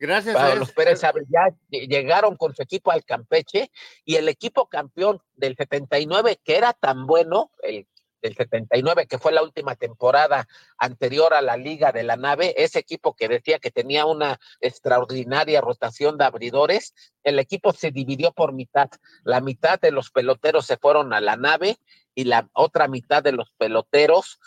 Gracias a los Pérez ya llegaron con su equipo al Campeche y el equipo campeón del 79 que era tan bueno, el del 79 que fue la última temporada anterior a la Liga de la Nave, ese equipo que decía que tenía una extraordinaria rotación de abridores, el equipo se dividió por mitad. La mitad de los peloteros se fueron a la nave y la otra mitad de los peloteros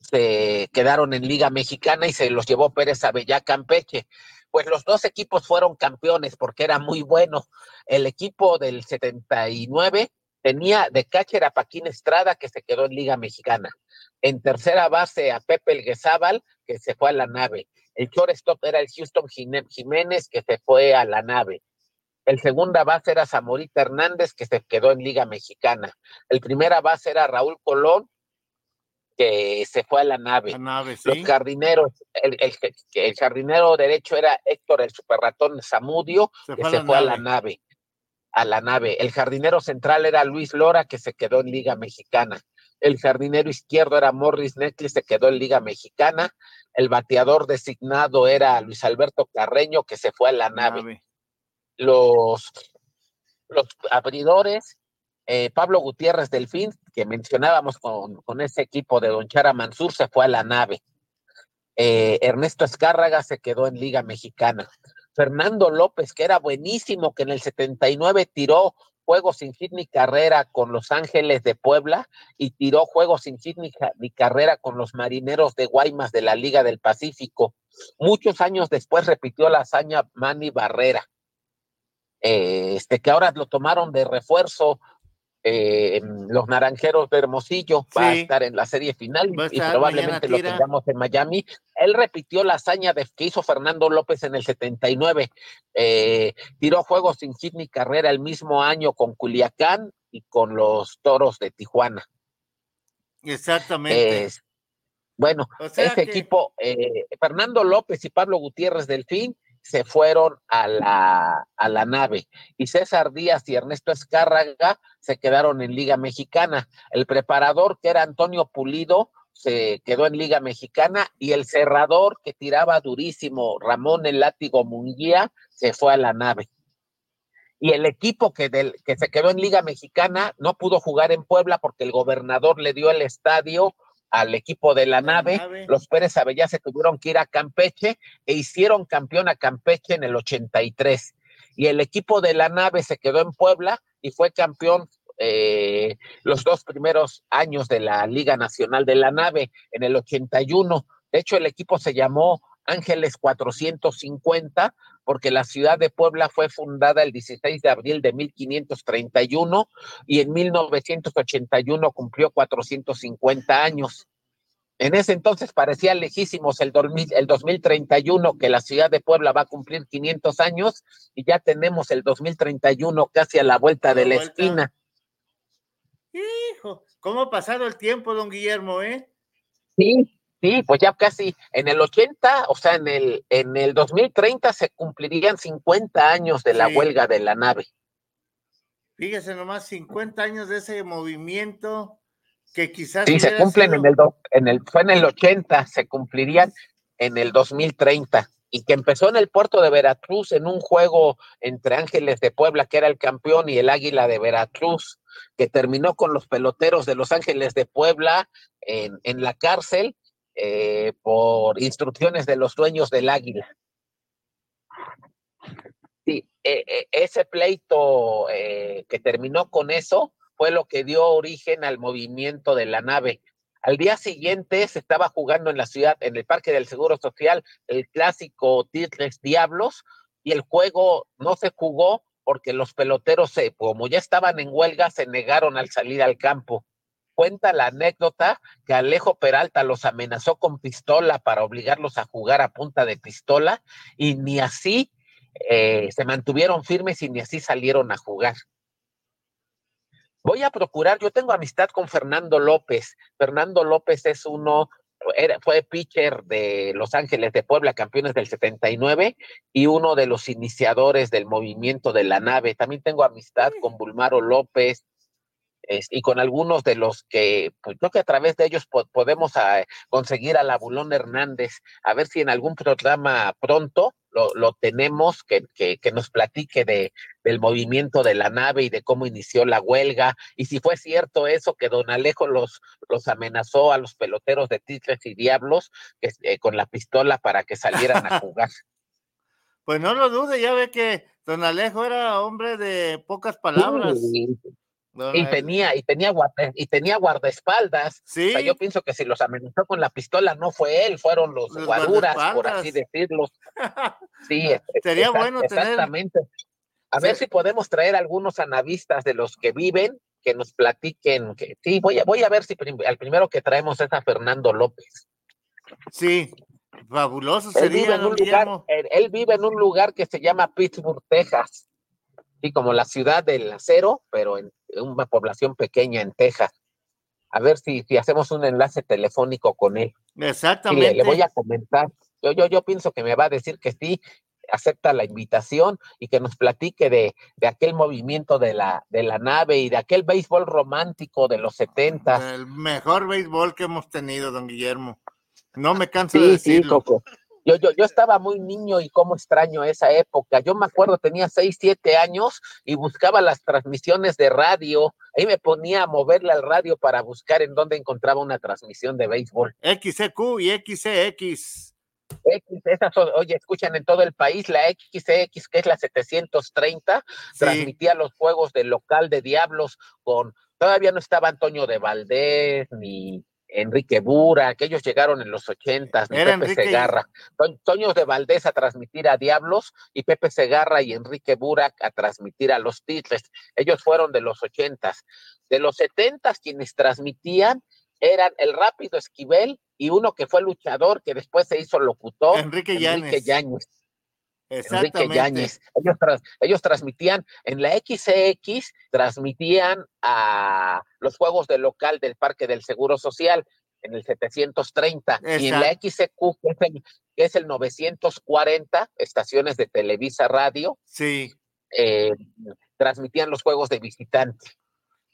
se quedaron en Liga Mexicana y se los llevó Pérez Avellá Campeche pues los dos equipos fueron campeones porque era muy bueno. El equipo del 79 tenía de catcher a Paquín Estrada, que se quedó en Liga Mexicana. En tercera base a Pepe Elguezábal, que se fue a la nave. El shortstop era el Houston Jiménez, que se fue a la nave. El segunda base era Zamorita Hernández, que se quedó en Liga Mexicana. El primera base era Raúl Colón, que se fue a la nave. Los jardineros, el, el, jardinero derecho era Héctor el superratón Zamudio, que se fue a la nave. A la nave. El jardinero central era Luis Lora, que se quedó en Liga Mexicana. El jardinero izquierdo era Morris Neckley, se quedó en Liga Mexicana. El bateador designado era Luis Alberto Carreño, que se fue a la nave. Los, los abridores eh, Pablo Gutiérrez Delfín, que mencionábamos con, ese equipo de Don Chara Mansur, se fue a la nave. Eh, Ernesto Escárraga se quedó en Liga Mexicana. Fernando López, que era buenísimo, que en el 79 tiró juegos sin hit ni carrera con los Ángeles de Puebla y tiró juegos sin hit ni, carrera con los Marineros de Guaymas de la Liga del Pacífico. Muchos años después repitió la hazaña Manny Barrera. Eh, este que ahora lo tomaron de refuerzo eh, los Naranjeros de Hermosillo, va a estar en la serie final y probablemente lo tengamos en Miami. Él repitió la hazaña de, que hizo Fernando López en el 79. Eh, tiró juegos sin hit ni carrera el mismo año con Culiacán y con los Toros de Tijuana. Exactamente. bueno, ese equipo, eh, Fernando López y Pablo Gutiérrez Delfín se fueron a la, a la nave y César Díaz y Ernesto Escárraga se quedaron en Liga Mexicana. El preparador, que era Antonio Pulido, se quedó en Liga Mexicana y el cerrador que tiraba durísimo, Ramón el Látigo Munguía, se fue a la nave. Y el equipo que, del, que se quedó en Liga Mexicana no pudo jugar en Puebla porque el gobernador le dio el estadio al equipo de la, nave. Los Pérez Avellá se tuvieron que ir a Campeche e hicieron campeón a Campeche en el 83. Y el equipo de la nave se quedó en Puebla y fue campeón eh, los dos primeros años de la Liga Nacional de la Nave en el 81. De hecho, el equipo se llamó Ángeles 450 porque la ciudad de Puebla fue fundada el 16 de abril de 1531 y en 1981 cumplió 450 años. En ese entonces parecía lejísimos el, el 2031 que la ciudad de Puebla va a cumplir 500 años y ya tenemos el 2031 casi a la vuelta de la esquina. Hijo, ¿cómo ha pasado el tiempo, don Guillermo, eh? Sí, Sí, pues ya casi en el 80, o sea, en el, en el 2030 se cumplirían 50 años de la huelga de la nave. Fíjese nomás, 50 años de ese movimiento que quizás... Sí, se cumplen en el, en el, fue en el 80, se cumplirían en el 2030 y que empezó en el puerto de Veracruz en un juego entre Ángeles de Puebla, que era el campeón, y el Águila de Veracruz, que terminó con los peloteros de Los Ángeles de Puebla en, en la cárcel eh, por instrucciones de los dueños del águila. Sí, e, e, ese pleito que terminó con eso fue lo que dio origen al movimiento de la nave. Al día siguiente se estaba jugando en la ciudad, en el Parque del Seguro Social, el clásico Tigres Diablos, y el juego no se jugó porque los peloteros, como ya estaban en huelga, se negaron al salir al campo cuenta la anécdota que Alejo Peralta los amenazó con pistola para obligarlos a jugar a punta de pistola y ni así eh, se mantuvieron firmes y ni así salieron a jugar. Voy a procurar, yo tengo amistad con Fernando López. Fernando López es uno, fue pitcher de Los Ángeles de Puebla, campeones del 79, y uno de los iniciadores del movimiento de la nave. También tengo amistad con Bulmaro López, y con algunos de los que, pues creo que a través de ellos podemos ah, conseguir a la Bulón Hernández, a ver si en algún programa pronto lo, tenemos, que, que, nos platique de, del movimiento de la nave y de cómo inició la huelga, y si fue cierto eso, que don Alejo los, los amenazó a los peloteros de Tigres y Diablos que, eh, con la pistola para que salieran a jugar. Pues no lo dude, ya ve que don Alejo era hombre de pocas palabras y tenía, y tenía y tenía guardaespaldas. ¿Sí? yo pienso que si los amenazó con la pistola no fue él, fueron los, guaruras, por así decirlo. Sí, sería bueno exactamente. A ver si podemos traer algunos anavistas de los que viven que nos platiquen. Que, sí, voy a, voy a ver si al primero que traemos es a Fernando López. Sí, fabuloso sería. Él él vive en un lugar que se llama Pittsburgh, Texas sí, como la ciudad del acero, pero en una población pequeña en Texas. A ver si, si hacemos un enlace telefónico con él. Exactamente. le, voy a comentar. Yo, yo, yo pienso que me va a decir que sí, acepta la invitación y que nos platique de, de, aquel movimiento de la, de la nave y de aquel béisbol romántico de los setentas. El mejor béisbol que hemos tenido, don Guillermo. No me canso de decirlo. Sí, Coco. Yo, yo, yo estaba muy niño y cómo extraño esa época. Yo me acuerdo, tenía seis, siete años y buscaba las transmisiones de radio. Ahí me ponía a moverle al radio para buscar en dónde encontraba una transmisión de béisbol. XCQ y XCX. X, esas, oye, escuchan en todo el país, la XCX, que es la 730, transmitía los juegos del local de Diablos con, todavía no estaba Antonio de Valdés, ni, Enrique Bura, que ellos llegaron en los ochentas, Pepe Segarra, Toño de Valdés a transmitir a Diablos y Pepe Segarra y Enrique Bura a transmitir a los Tigres. Ellos fueron de los ochentas. De los setentas quienes transmitían eran el Rápido Esquivel y uno que fue luchador que después se hizo locutor, Enrique, Enrique Yáñez. Enrique Yáñez. Ellos, ellos transmitían en la XCX, transmitían a los juegos de local del Parque del Seguro Social en el 730 y en la XCQ, que es, el, 940, estaciones de Televisa Radio. Sí. Eh, transmitían los juegos de visitante.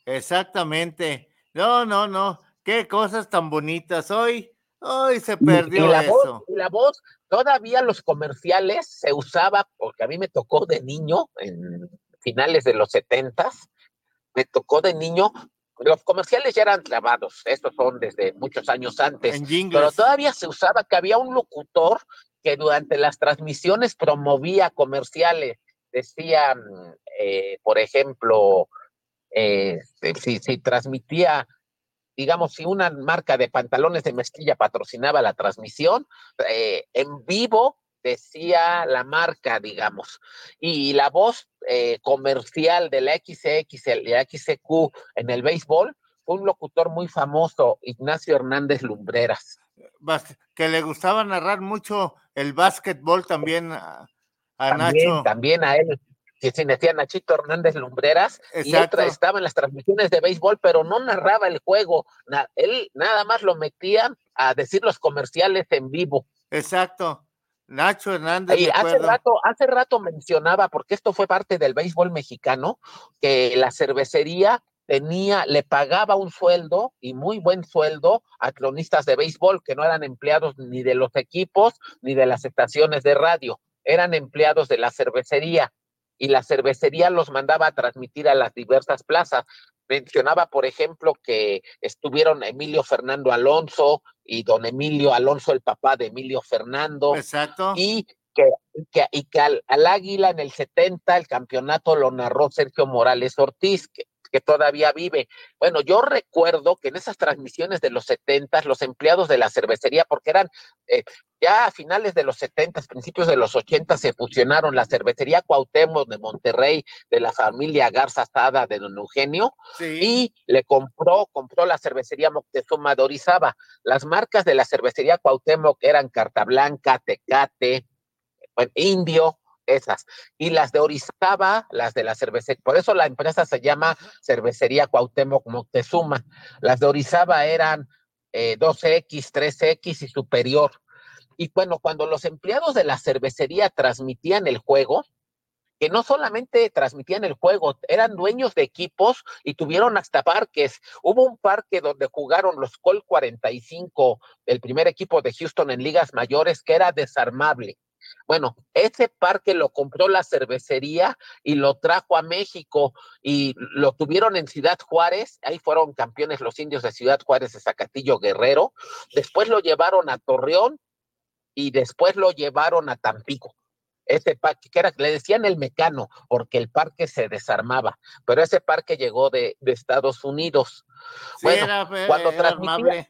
Exactamente. No, no, no. Qué cosas tan bonitas. Hoy, hoy se perdió la eso. y la voz Todavía los comerciales se usaba, porque a mí me tocó de niño, en finales de los setentas, me tocó de niño los comerciales ya eran grabados, estos son desde muchos años antes, pero todavía se usaba que había un locutor que durante las transmisiones promovía comerciales, decía, eh, por ejemplo, eh, si, si transmitía digamos, si una marca de pantalones de mezclilla patrocinaba la transmisión, eh, en vivo decía la marca, digamos, y la voz eh, comercial de la XX y la XQ en el béisbol fue un locutor muy famoso, Ignacio Hernández Lumbreras. Que le gustaba narrar mucho el básquetbol también a, Nacho. También a él que se decía Nachito Hernández Lumbreras, y otra estaba en las transmisiones de béisbol, pero no narraba el juego, él nada más lo metía a decir los comerciales en vivo. Exacto. Nacho Hernández. Y hace rato, hace rato mencionaba, porque esto fue parte del béisbol mexicano, que la cervecería tenía, le pagaba un sueldo y muy buen sueldo a cronistas de béisbol que no eran empleados ni de los equipos ni de las estaciones de radio, eran empleados de la cervecería y la cervecería los mandaba a transmitir a las diversas plazas. Mencionaba, por ejemplo, que estuvieron Emilio Fernando Alonso y don Emilio Alonso, el papá de Emilio Fernando. Exacto. Y que, y que al, al, Águila en el 70 el campeonato lo narró Sergio Morales Ortiz, que, que todavía vive. Bueno, yo recuerdo que en esas transmisiones de los 70, los empleados de la cervecería, porque eran eh, ya a finales de los 70, principios de los 80, se fusionaron la cervecería Cuauhtémoc de Monterrey, de la familia Garza Sada de Don Eugenio, y le compró, compró la cervecería Moctezuma de Orizaba. Las marcas de la cervecería Cuauhtémoc eran Carta Blanca, Tecate, bueno, Indio, esas. Y las de Orizaba, las de la cervecería, por eso la empresa se llama Cervecería Cuauhtémoc Moctezuma. Las de Orizaba eran 2X, eh, 3X y superior. Y bueno, cuando los empleados de la cervecería transmitían el juego, que no solamente transmitían el juego, eran dueños de equipos y tuvieron hasta parques. Hubo un parque donde jugaron los Col 45, el primer equipo de Houston en ligas mayores, que era desarmable. Bueno, ese parque lo compró la cervecería y lo trajo a México y lo tuvieron en Ciudad Juárez, ahí fueron campeones los indios de Ciudad Juárez de Zacatillo Guerrero, después lo llevaron a Torreón y después lo llevaron a Tampico. Ese parque, que era, le decían el mecano, porque el parque se desarmaba, pero ese parque llegó de, Estados Unidos. bueno, cuando transmitía,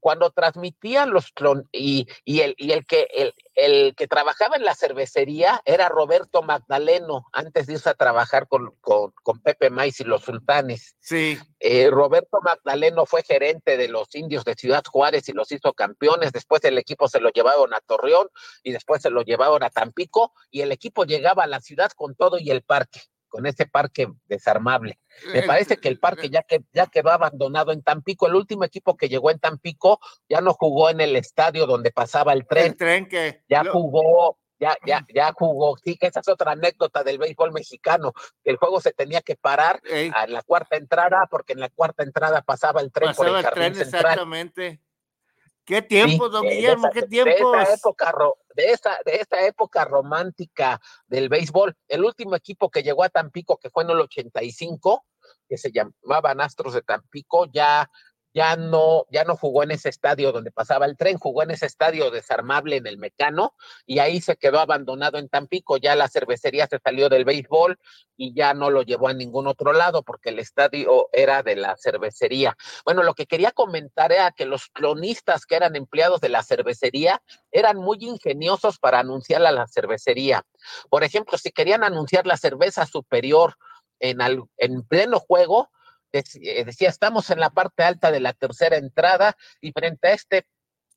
cuando transmitían los clon y, y, el, y el que el, el, que trabajaba en la cervecería era Roberto Magdaleno, antes de irse a trabajar con, con, con Pepe Maiz y los sultanes. Sí. Eh, Roberto Magdaleno fue gerente de los indios de Ciudad Juárez y los hizo campeones. Después el equipo se lo llevaron a Torreón y después se lo llevaron a Tampico y el equipo llegaba a la ciudad con todo y el parque con ese parque desarmable. Me eh, parece que el parque ya, que, ya quedó abandonado en Tampico. El último equipo que llegó en Tampico ya no jugó en el estadio donde pasaba el tren. El tren que... Ya jugó, ya, ya, ya jugó. Sí, que esa es otra anécdota del béisbol mexicano. El juego se tenía que parar a la cuarta entrada porque en la cuarta entrada pasaba el tren por el, el tren, exactamente. ¿Qué tiempo, don Guillermo? ¿Qué tiempo? De esa época, de esa, de esa época romántica del béisbol. El último equipo que llegó a Tampico, que fue en el 85, que se llamaba Astros de Tampico, ya ya no, ya no jugó en ese estadio donde pasaba el tren, jugó en ese estadio desarmable en el Mecano y ahí se quedó abandonado en Tampico. Ya la cervecería se salió del béisbol y ya no lo llevó a ningún otro lado porque el estadio era de la cervecería. Bueno, lo que quería comentar era que los clonistas que eran empleados de la cervecería eran muy ingeniosos para anunciar a la cervecería. Por ejemplo, si querían anunciar la cerveza superior en, en pleno juego, decía, estamos en la parte alta de la tercera entrada y frente a este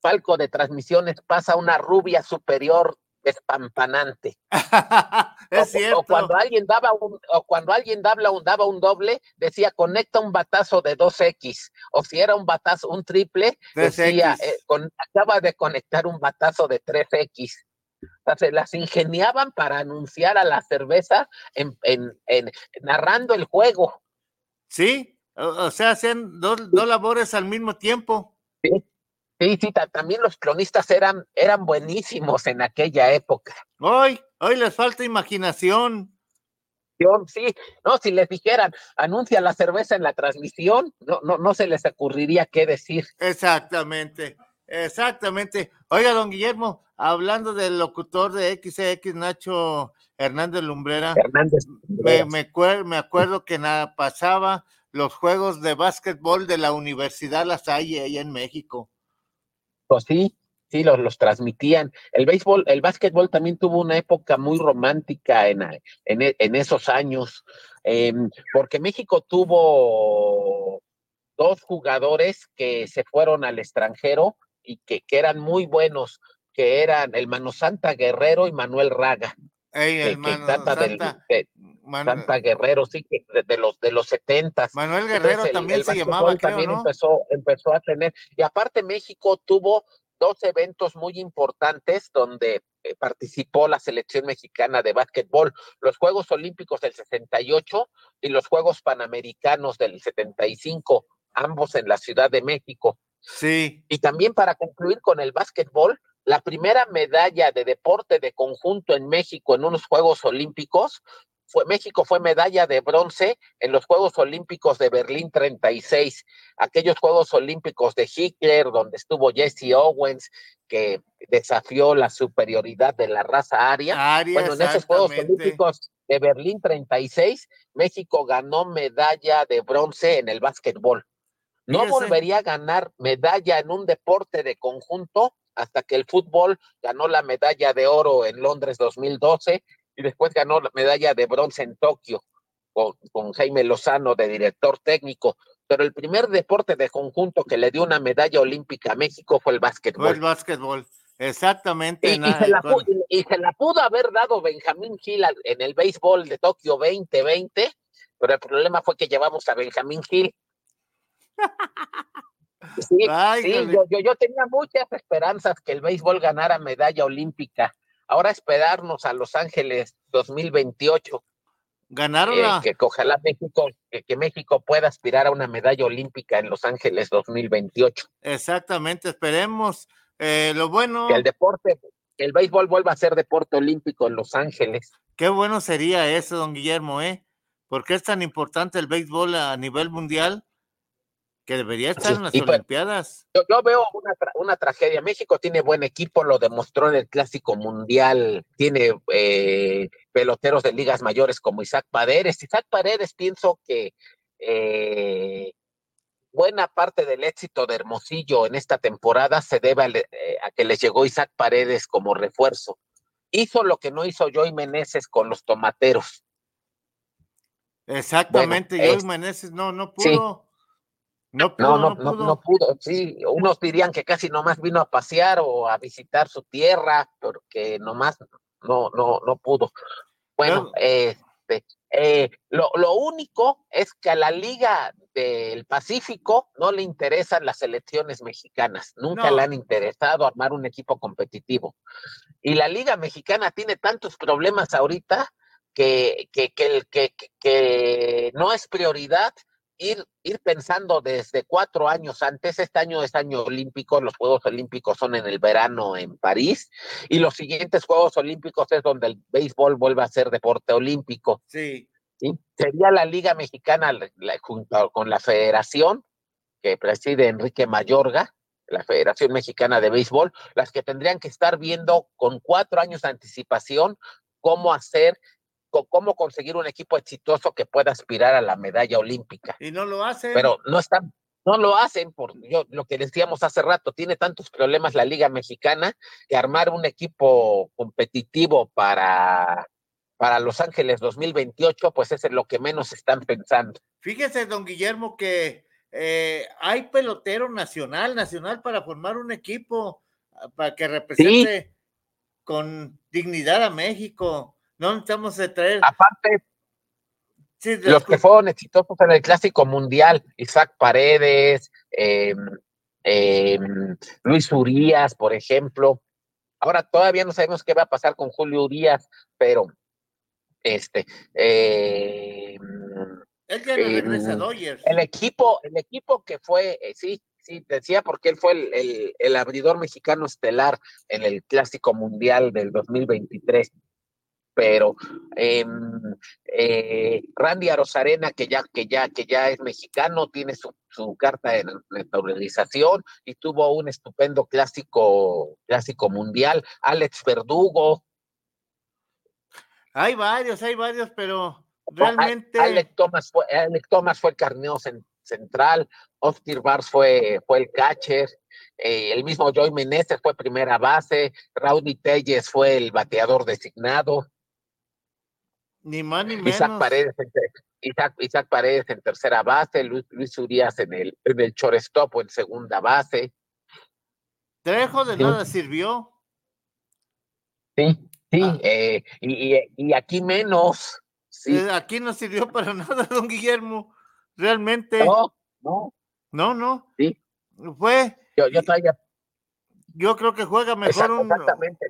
palco de transmisiones pasa una rubia superior espampanante. es cierto. O, cuando alguien daba un, o cuando alguien daba un, daba un doble, decía conecta un batazo de 2X. O si era un batazo, un triple, decía eh, acaba de conectar un batazo de 3X. O sea, las ingeniaban para anunciar a la cerveza en, en, narrando el juego. Sí, o, sea, hacían dos, labores al mismo tiempo. Sí, sí, sí, también los cronistas eran, eran buenísimos en aquella época. Hoy, hoy les falta imaginación. sí, no, si les dijeran, anuncia la cerveza en la transmisión, no, no, no se les ocurriría qué decir. Exactamente, exactamente. Oiga, don Guillermo, hablando del locutor de XX Nacho Hernández Lumbrera, Hernández me, me, me acuerdo que nada pasaba los juegos de básquetbol de la Universidad La Salle ahí en México. Pues sí, sí, los, los transmitían. El béisbol, el básquetbol también tuvo una época muy romántica en, en, en esos años, eh, porque México tuvo dos jugadores que se fueron al extranjero y que, que eran muy buenos, que eran el Mano Santa Guerrero y Manuel Raga. Ey, el que, que Mano trata del- Santa. de- Santa Guerrero, sí, que de, de los de los setentas. Manuel Guerrero también se llamaba, creo, también ¿no? empezó, empezó a tener, y aparte México tuvo dos eventos muy importantes donde eh, participó la selección mexicana de básquetbol, los Juegos Olímpicos del 68 y los Juegos Panamericanos del 75, ambos en la Ciudad de México. Sí. Y también para concluir con el básquetbol, la primera medalla de deporte de conjunto en México en unos Juegos Olímpicos fue México fue medalla de bronce en los Juegos Olímpicos de Berlín 36, aquellos Juegos Olímpicos de Hitler donde estuvo Jesse Owens que desafió la superioridad de la raza aria. Aria, bueno, en esos Juegos. Olímpicos de Berlín 36, México ganó medalla de bronce en el básquetbol. No Fíjese. volvería a ganar medalla en un deporte de conjunto hasta que el fútbol ganó la medalla de oro en Londres 2012 y después ganó la medalla de bronce en Tokio con, con Jaime Lozano de director técnico. Pero el primer deporte de conjunto que le dio una medalla olímpica a México fue el Fue básquetbol. el básquetbol. Exactamente. Y, y se la con- pu- y- se la pudo haber dado Benjamín Gil en el béisbol de Tokio 2020, pero el problema fue que llevamos a Benjamín Gil. Sí, Ay, sí, yo, yo, yo tenía muchas esperanzas que el béisbol ganara medalla olímpica. Ahora esperarnos a Los Ángeles 2028, Ganaron eh, que, que ojalá México, que, que México pueda aspirar a una medalla olímpica en Los Ángeles 2028. Exactamente, esperemos. Eh, lo bueno, Que el deporte, que el béisbol vuelva a ser deporte olímpico en Los Ángeles. qué bueno sería eso, don Guillermo, ¿eh? Porque es tan importante el béisbol a nivel mundial que debería estar Sí, en las pues- Olimpiadas. Yo, yo veo una, tra- una tragedia. México tiene buen equipo, lo demostró en el Clásico Mundial. Tiene eh, peloteros de ligas mayores como Isaac Paredes. Isaac Paredes, pienso que eh, buena parte del éxito de Hermosillo en esta temporada se debe eh, a que les llegó Isaac Paredes como refuerzo. Hizo lo que no hizo Joey Meneses con los tomateros. Exactamente, Bueno, Joey es- Meneses no, no sí. No pudo, No, no, no, pudo. no pudo. Sí, unos dirían que casi nomás vino a pasear o a visitar su tierra, porque nomás no, no, no pudo. Bueno, este, eh, lo, lo único es que a la Liga del Pacífico no le interesan las selecciones mexicanas. Nunca No. le han interesado armar un equipo competitivo. Y la Liga Mexicana tiene tantos problemas ahorita que, que, que- que no es prioridad ir, ir pensando desde cuatro años antes. Este año es año olímpico, los Juegos Olímpicos son en el verano en París y los siguientes Juegos Olímpicos es donde el béisbol vuelve a ser deporte olímpico. Sí, ¿sí? Sería la Liga Mexicana la- junto con la Federación que preside Enrique Mayorga, la Federación Mexicana de Béisbol, las que tendrían que estar viendo con cuatro años de anticipación cómo hacer, cómo conseguir un equipo exitoso que pueda aspirar a la medalla olímpica. y no lo hacen. Pero no están, no lo hacen por yo, lo que decíamos hace rato, tiene tantos problemas la Liga Mexicana que armar un equipo competitivo para, para Los Ángeles 2028, pues es en lo que menos están pensando. Fíjese, don Guillermo, que eh, hay pelotero nacional, nacional para formar un equipo ah, para que represente con dignidad a México. No necesitamos de traer. Aparte, Sí, de los que fueron exitosos en el Clásico Mundial, Isaac Paredes, eh, eh, Luis Urias, por ejemplo. Ahora todavía no sabemos qué va a pasar con Julio Urias, pero este eh, Él ya no regresa a Dodgers. el equipo, el equipo que fue, eh, sí, sí, decía porque él fue el, el- el abridor mexicano estelar en el Clásico Mundial del 2023. Pero em, eh, Randy Arozarena, que ya, que ya, que ya es mexicano, tiene su, su carta de naturalización y tuvo un estupendo clásico, clásico mundial. Alex Verdugo. Hay varios, hay varios, pero realmente. Alex Thomas fue, Alex Thomas fue el carneo central, Oscar Bars fue, fue el catcher. Eh, el mismo Joy Meneses fue primera base, Rowdy Telles fue el bateador designado. Ni más ni menos. Isaac Paredes, en, Isaac, Isaac Paredes en tercera base, Luis, Luis Urias en el, en el shortstop o en segunda base. Trejo de Sí. nada sirvió. Sí, sí, Ah. eh, y, y- y aquí menos. Sí. Eh, Aquí no sirvió para nada, don Guillermo. Realmente. No, no. No, no. Sí. Fue. Yo, yo todavía. Yo creo que juega mejor un, exactamente.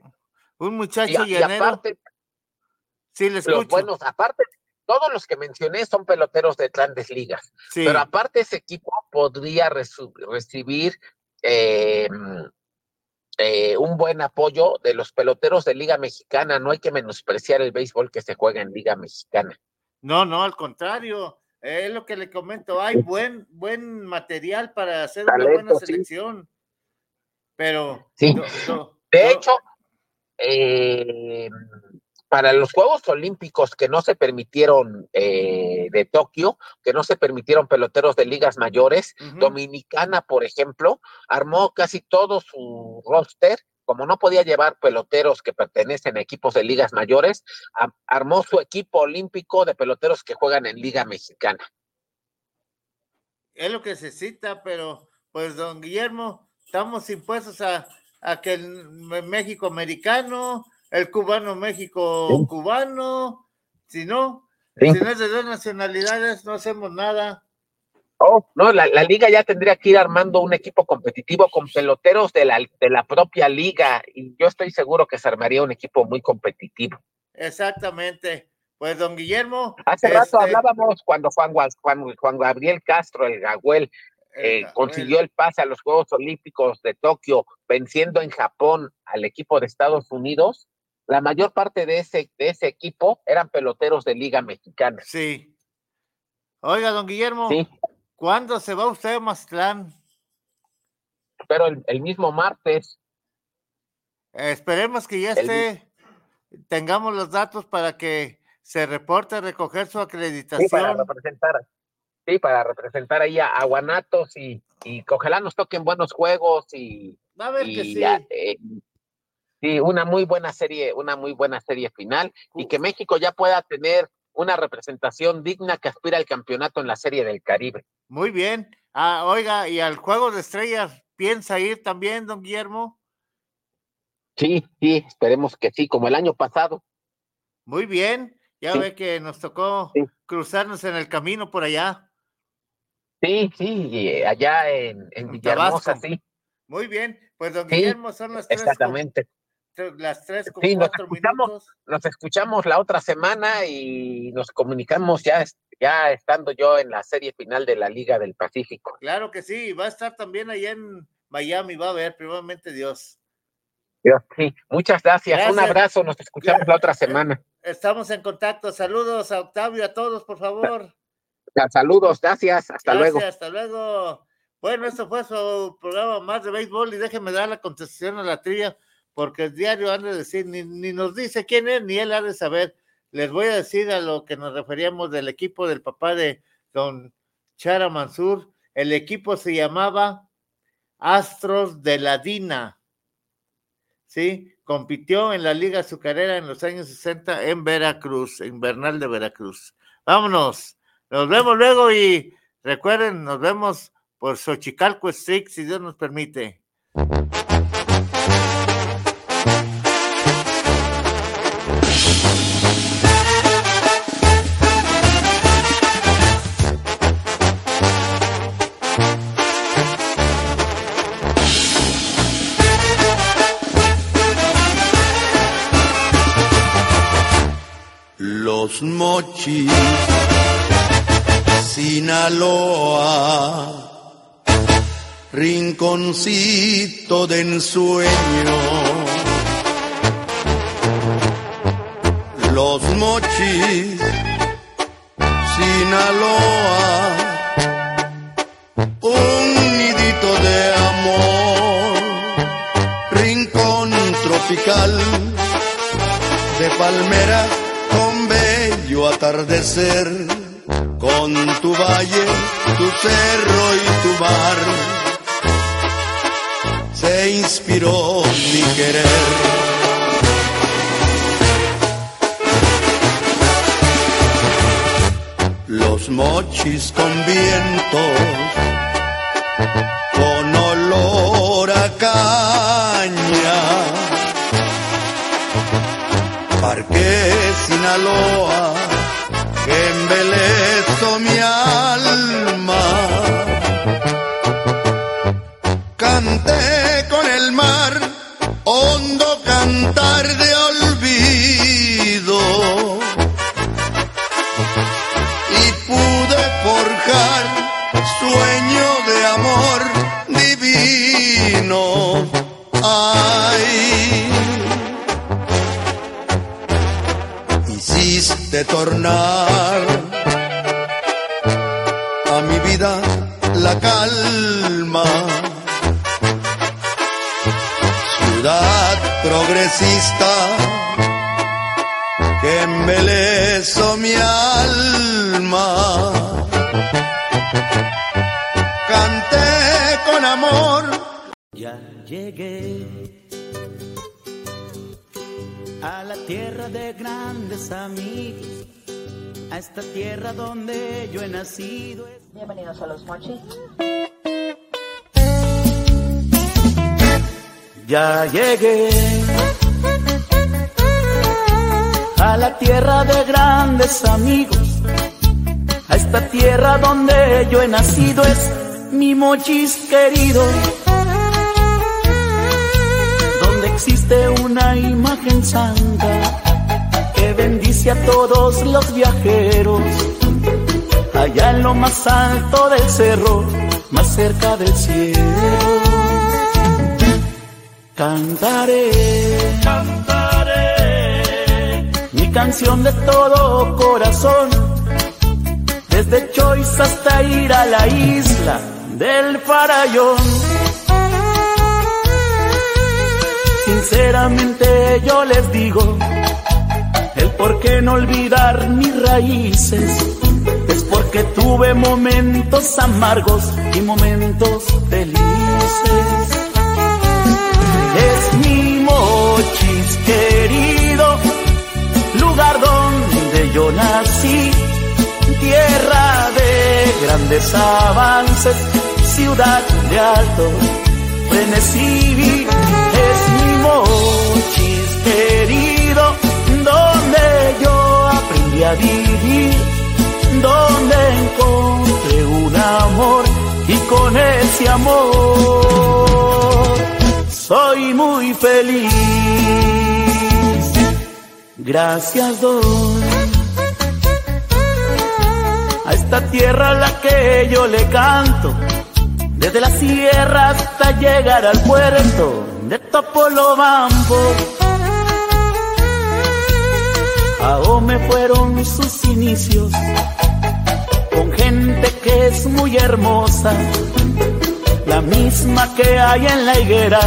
un Y, muchacho y llanero. aparte, Sí, le los buenos, aparte, todos los que mencioné son peloteros de grandes ligas. Sí. Pero aparte ese equipo podría recibir eh, eh, un buen apoyo de los peloteros de Liga Mexicana. No hay que menospreciar el béisbol que se juega en Liga Mexicana. No, no, al contrario. Es lo que le comento. Hay buen, buen material para hacer una buena sí. selección. Pero. Sí. De do- hecho, eh, para los Juegos Olímpicos que no se permitieron eh, de Tokio, que no se permitieron peloteros de ligas mayores. Dominicana, por ejemplo, armó casi todo su roster. Como no podía llevar peloteros que pertenecen a equipos de ligas mayores, a- armó su equipo olímpico de peloteros que juegan en Liga Mexicana. es lo que necesita, pero pues don Guillermo, estamos impuestos a, a que el México americano, el cubano México Sí. cubano, si no, Sí. si no es de dos nacionalidades, no hacemos nada. Oh, no, la, la liga ya tendría que ir armando un equipo competitivo con peloteros de la, de la propia liga y yo estoy seguro que se armaría un equipo muy competitivo. Exactamente. Pues don Guillermo, Hace rato este, hablábamos cuando Juan, Juan, Juan Gabriel Castro, el Gahuel, eh, consiguió el pase a los Juegos Olímpicos de Tokio, venciendo en Japón al equipo de Estados Unidos. La mayor parte de ese, de ese equipo eran peloteros de Liga Mexicana. Sí. Oiga, don Guillermo, Sí, ¿cuándo se va usted a Mazatlán? pero el, el mismo martes, esperemos que ya El- esté, tengamos los datos para que se reporte a recoger su sí, para acreditación. representar, sí, para representar ahí a, a Guanatos y, y ojalá nos toquen buenos juegos y, Va a ver que sí. eh, sí, una muy buena serie, una muy buena serie final y que México ya pueda tener una representación digna que aspira al campeonato en la Serie del Caribe. Muy bien. Ah, oiga, ¿y al juego de estrellas piensa ir también, don Guillermo? Sí, sí, esperemos que sí, como el año pasado. Muy bien. Ya Sí. ve que nos tocó Sí. cruzarnos en el camino por allá. Sí, sí, eh, allá en, en En Villahermosa, Tabasco. sí, Muy bien. Pues don Sí, Guillermo, son las tres con, exactamente. Las tres con Sí, nos cuatro escuchamos. minutos. Nos escuchamos la otra semana y nos comunicamos ya, ya estando yo en la serie final de la Liga del Pacífico. Claro que sí, va a estar también allá en Miami, va a ver, primeramente Dios. Sí, muchas gracias. Un abrazo, nos escuchamos la otra semana. Estamos en contacto. Saludos a Octavio a todos, por favor. Saludos, gracias, hasta Gracias, luego. hasta luego. Bueno, esto fue su programa más de béisbol y déjenme dar la contestación a la trilla porque el diario han de decir, ni, ni nos dice quién es, ni él ha de saber. Les voy a decir a lo que nos referíamos del equipo del papá de don Chara Mansur. El equipo se llamaba Astros de la Dina. ¿Sí? Compitió en la Liga Azucarera en los años 60 en Veracruz, en de Veracruz. Vámonos. Nos vemos luego y recuerden, nos vemos por Xochicalco Street, si Dios nos permite. Mochis, Sinaloa, rinconcito de ensueño. Los Mochis, Sinaloa, un nidito de amor, rincón tropical de palmera con bello atardecer, con tu valle, tu cerro y tu mar. Se inspiró mi querer. los mochis con vientos, con olor a caña. Parque Sinaloa, embelezo mi alma. Canté con el mar, hondo cantar de olvido y pude forjar sueño de amor divino. Ay, hiciste tornar que embelezo mi alma. Canté con amor. Ya llegué a la tierra de grandes amigos, a esta tierra donde yo he nacido. Bienvenidos a los mochis. Ya llegué a la tierra de grandes amigos, a esta tierra donde yo he nacido es mi mochis querido, donde existe una imagen santa que bendice a todos los viajeros, allá en lo más alto del cerro, más cerca del cielo. Cantaré, canción de todo corazón, desde Choice hasta ir a la isla del Farallón. Sinceramente yo les digo, el por qué no olvidar mis raíces, es porque tuve momentos amargos y momentos felices. Es mi mochis querido, yo nací, tierra de grandes avances, ciudad de alto frenesí, es mi mochis querido, donde yo aprendí a vivir, donde encontré un amor y con ese amor soy muy feliz. Gracias doy esta tierra a la que yo le canto, desde la sierra hasta llegar al puerto de Topolobampo. me fueron sus inicios con gente que es muy hermosa la misma que hay en la higuera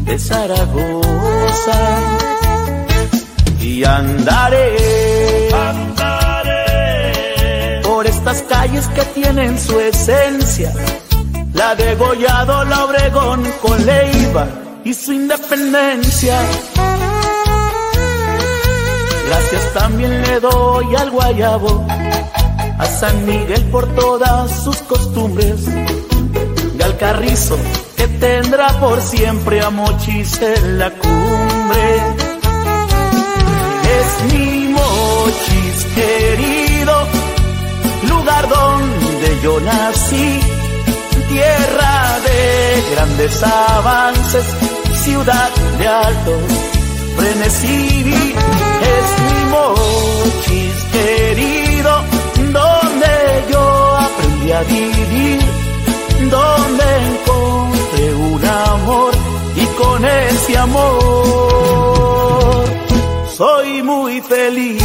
de Zaragoza. Y andaré, estas calles que tienen su esencia, la de Gollado, la Obregón con Leiva y su independencia. Gracias también le doy al Guayabo, a San Miguel por todas sus costumbres y al carrizo que tendrá por siempre a Mochis en la cumbre. Es mi Mochis querido, donde yo nací, tierra de grandes avances, ciudad de altos frenesí. Es mi Mochis querido, donde yo aprendí a vivir donde encontré un amor y con ese amor soy muy feliz.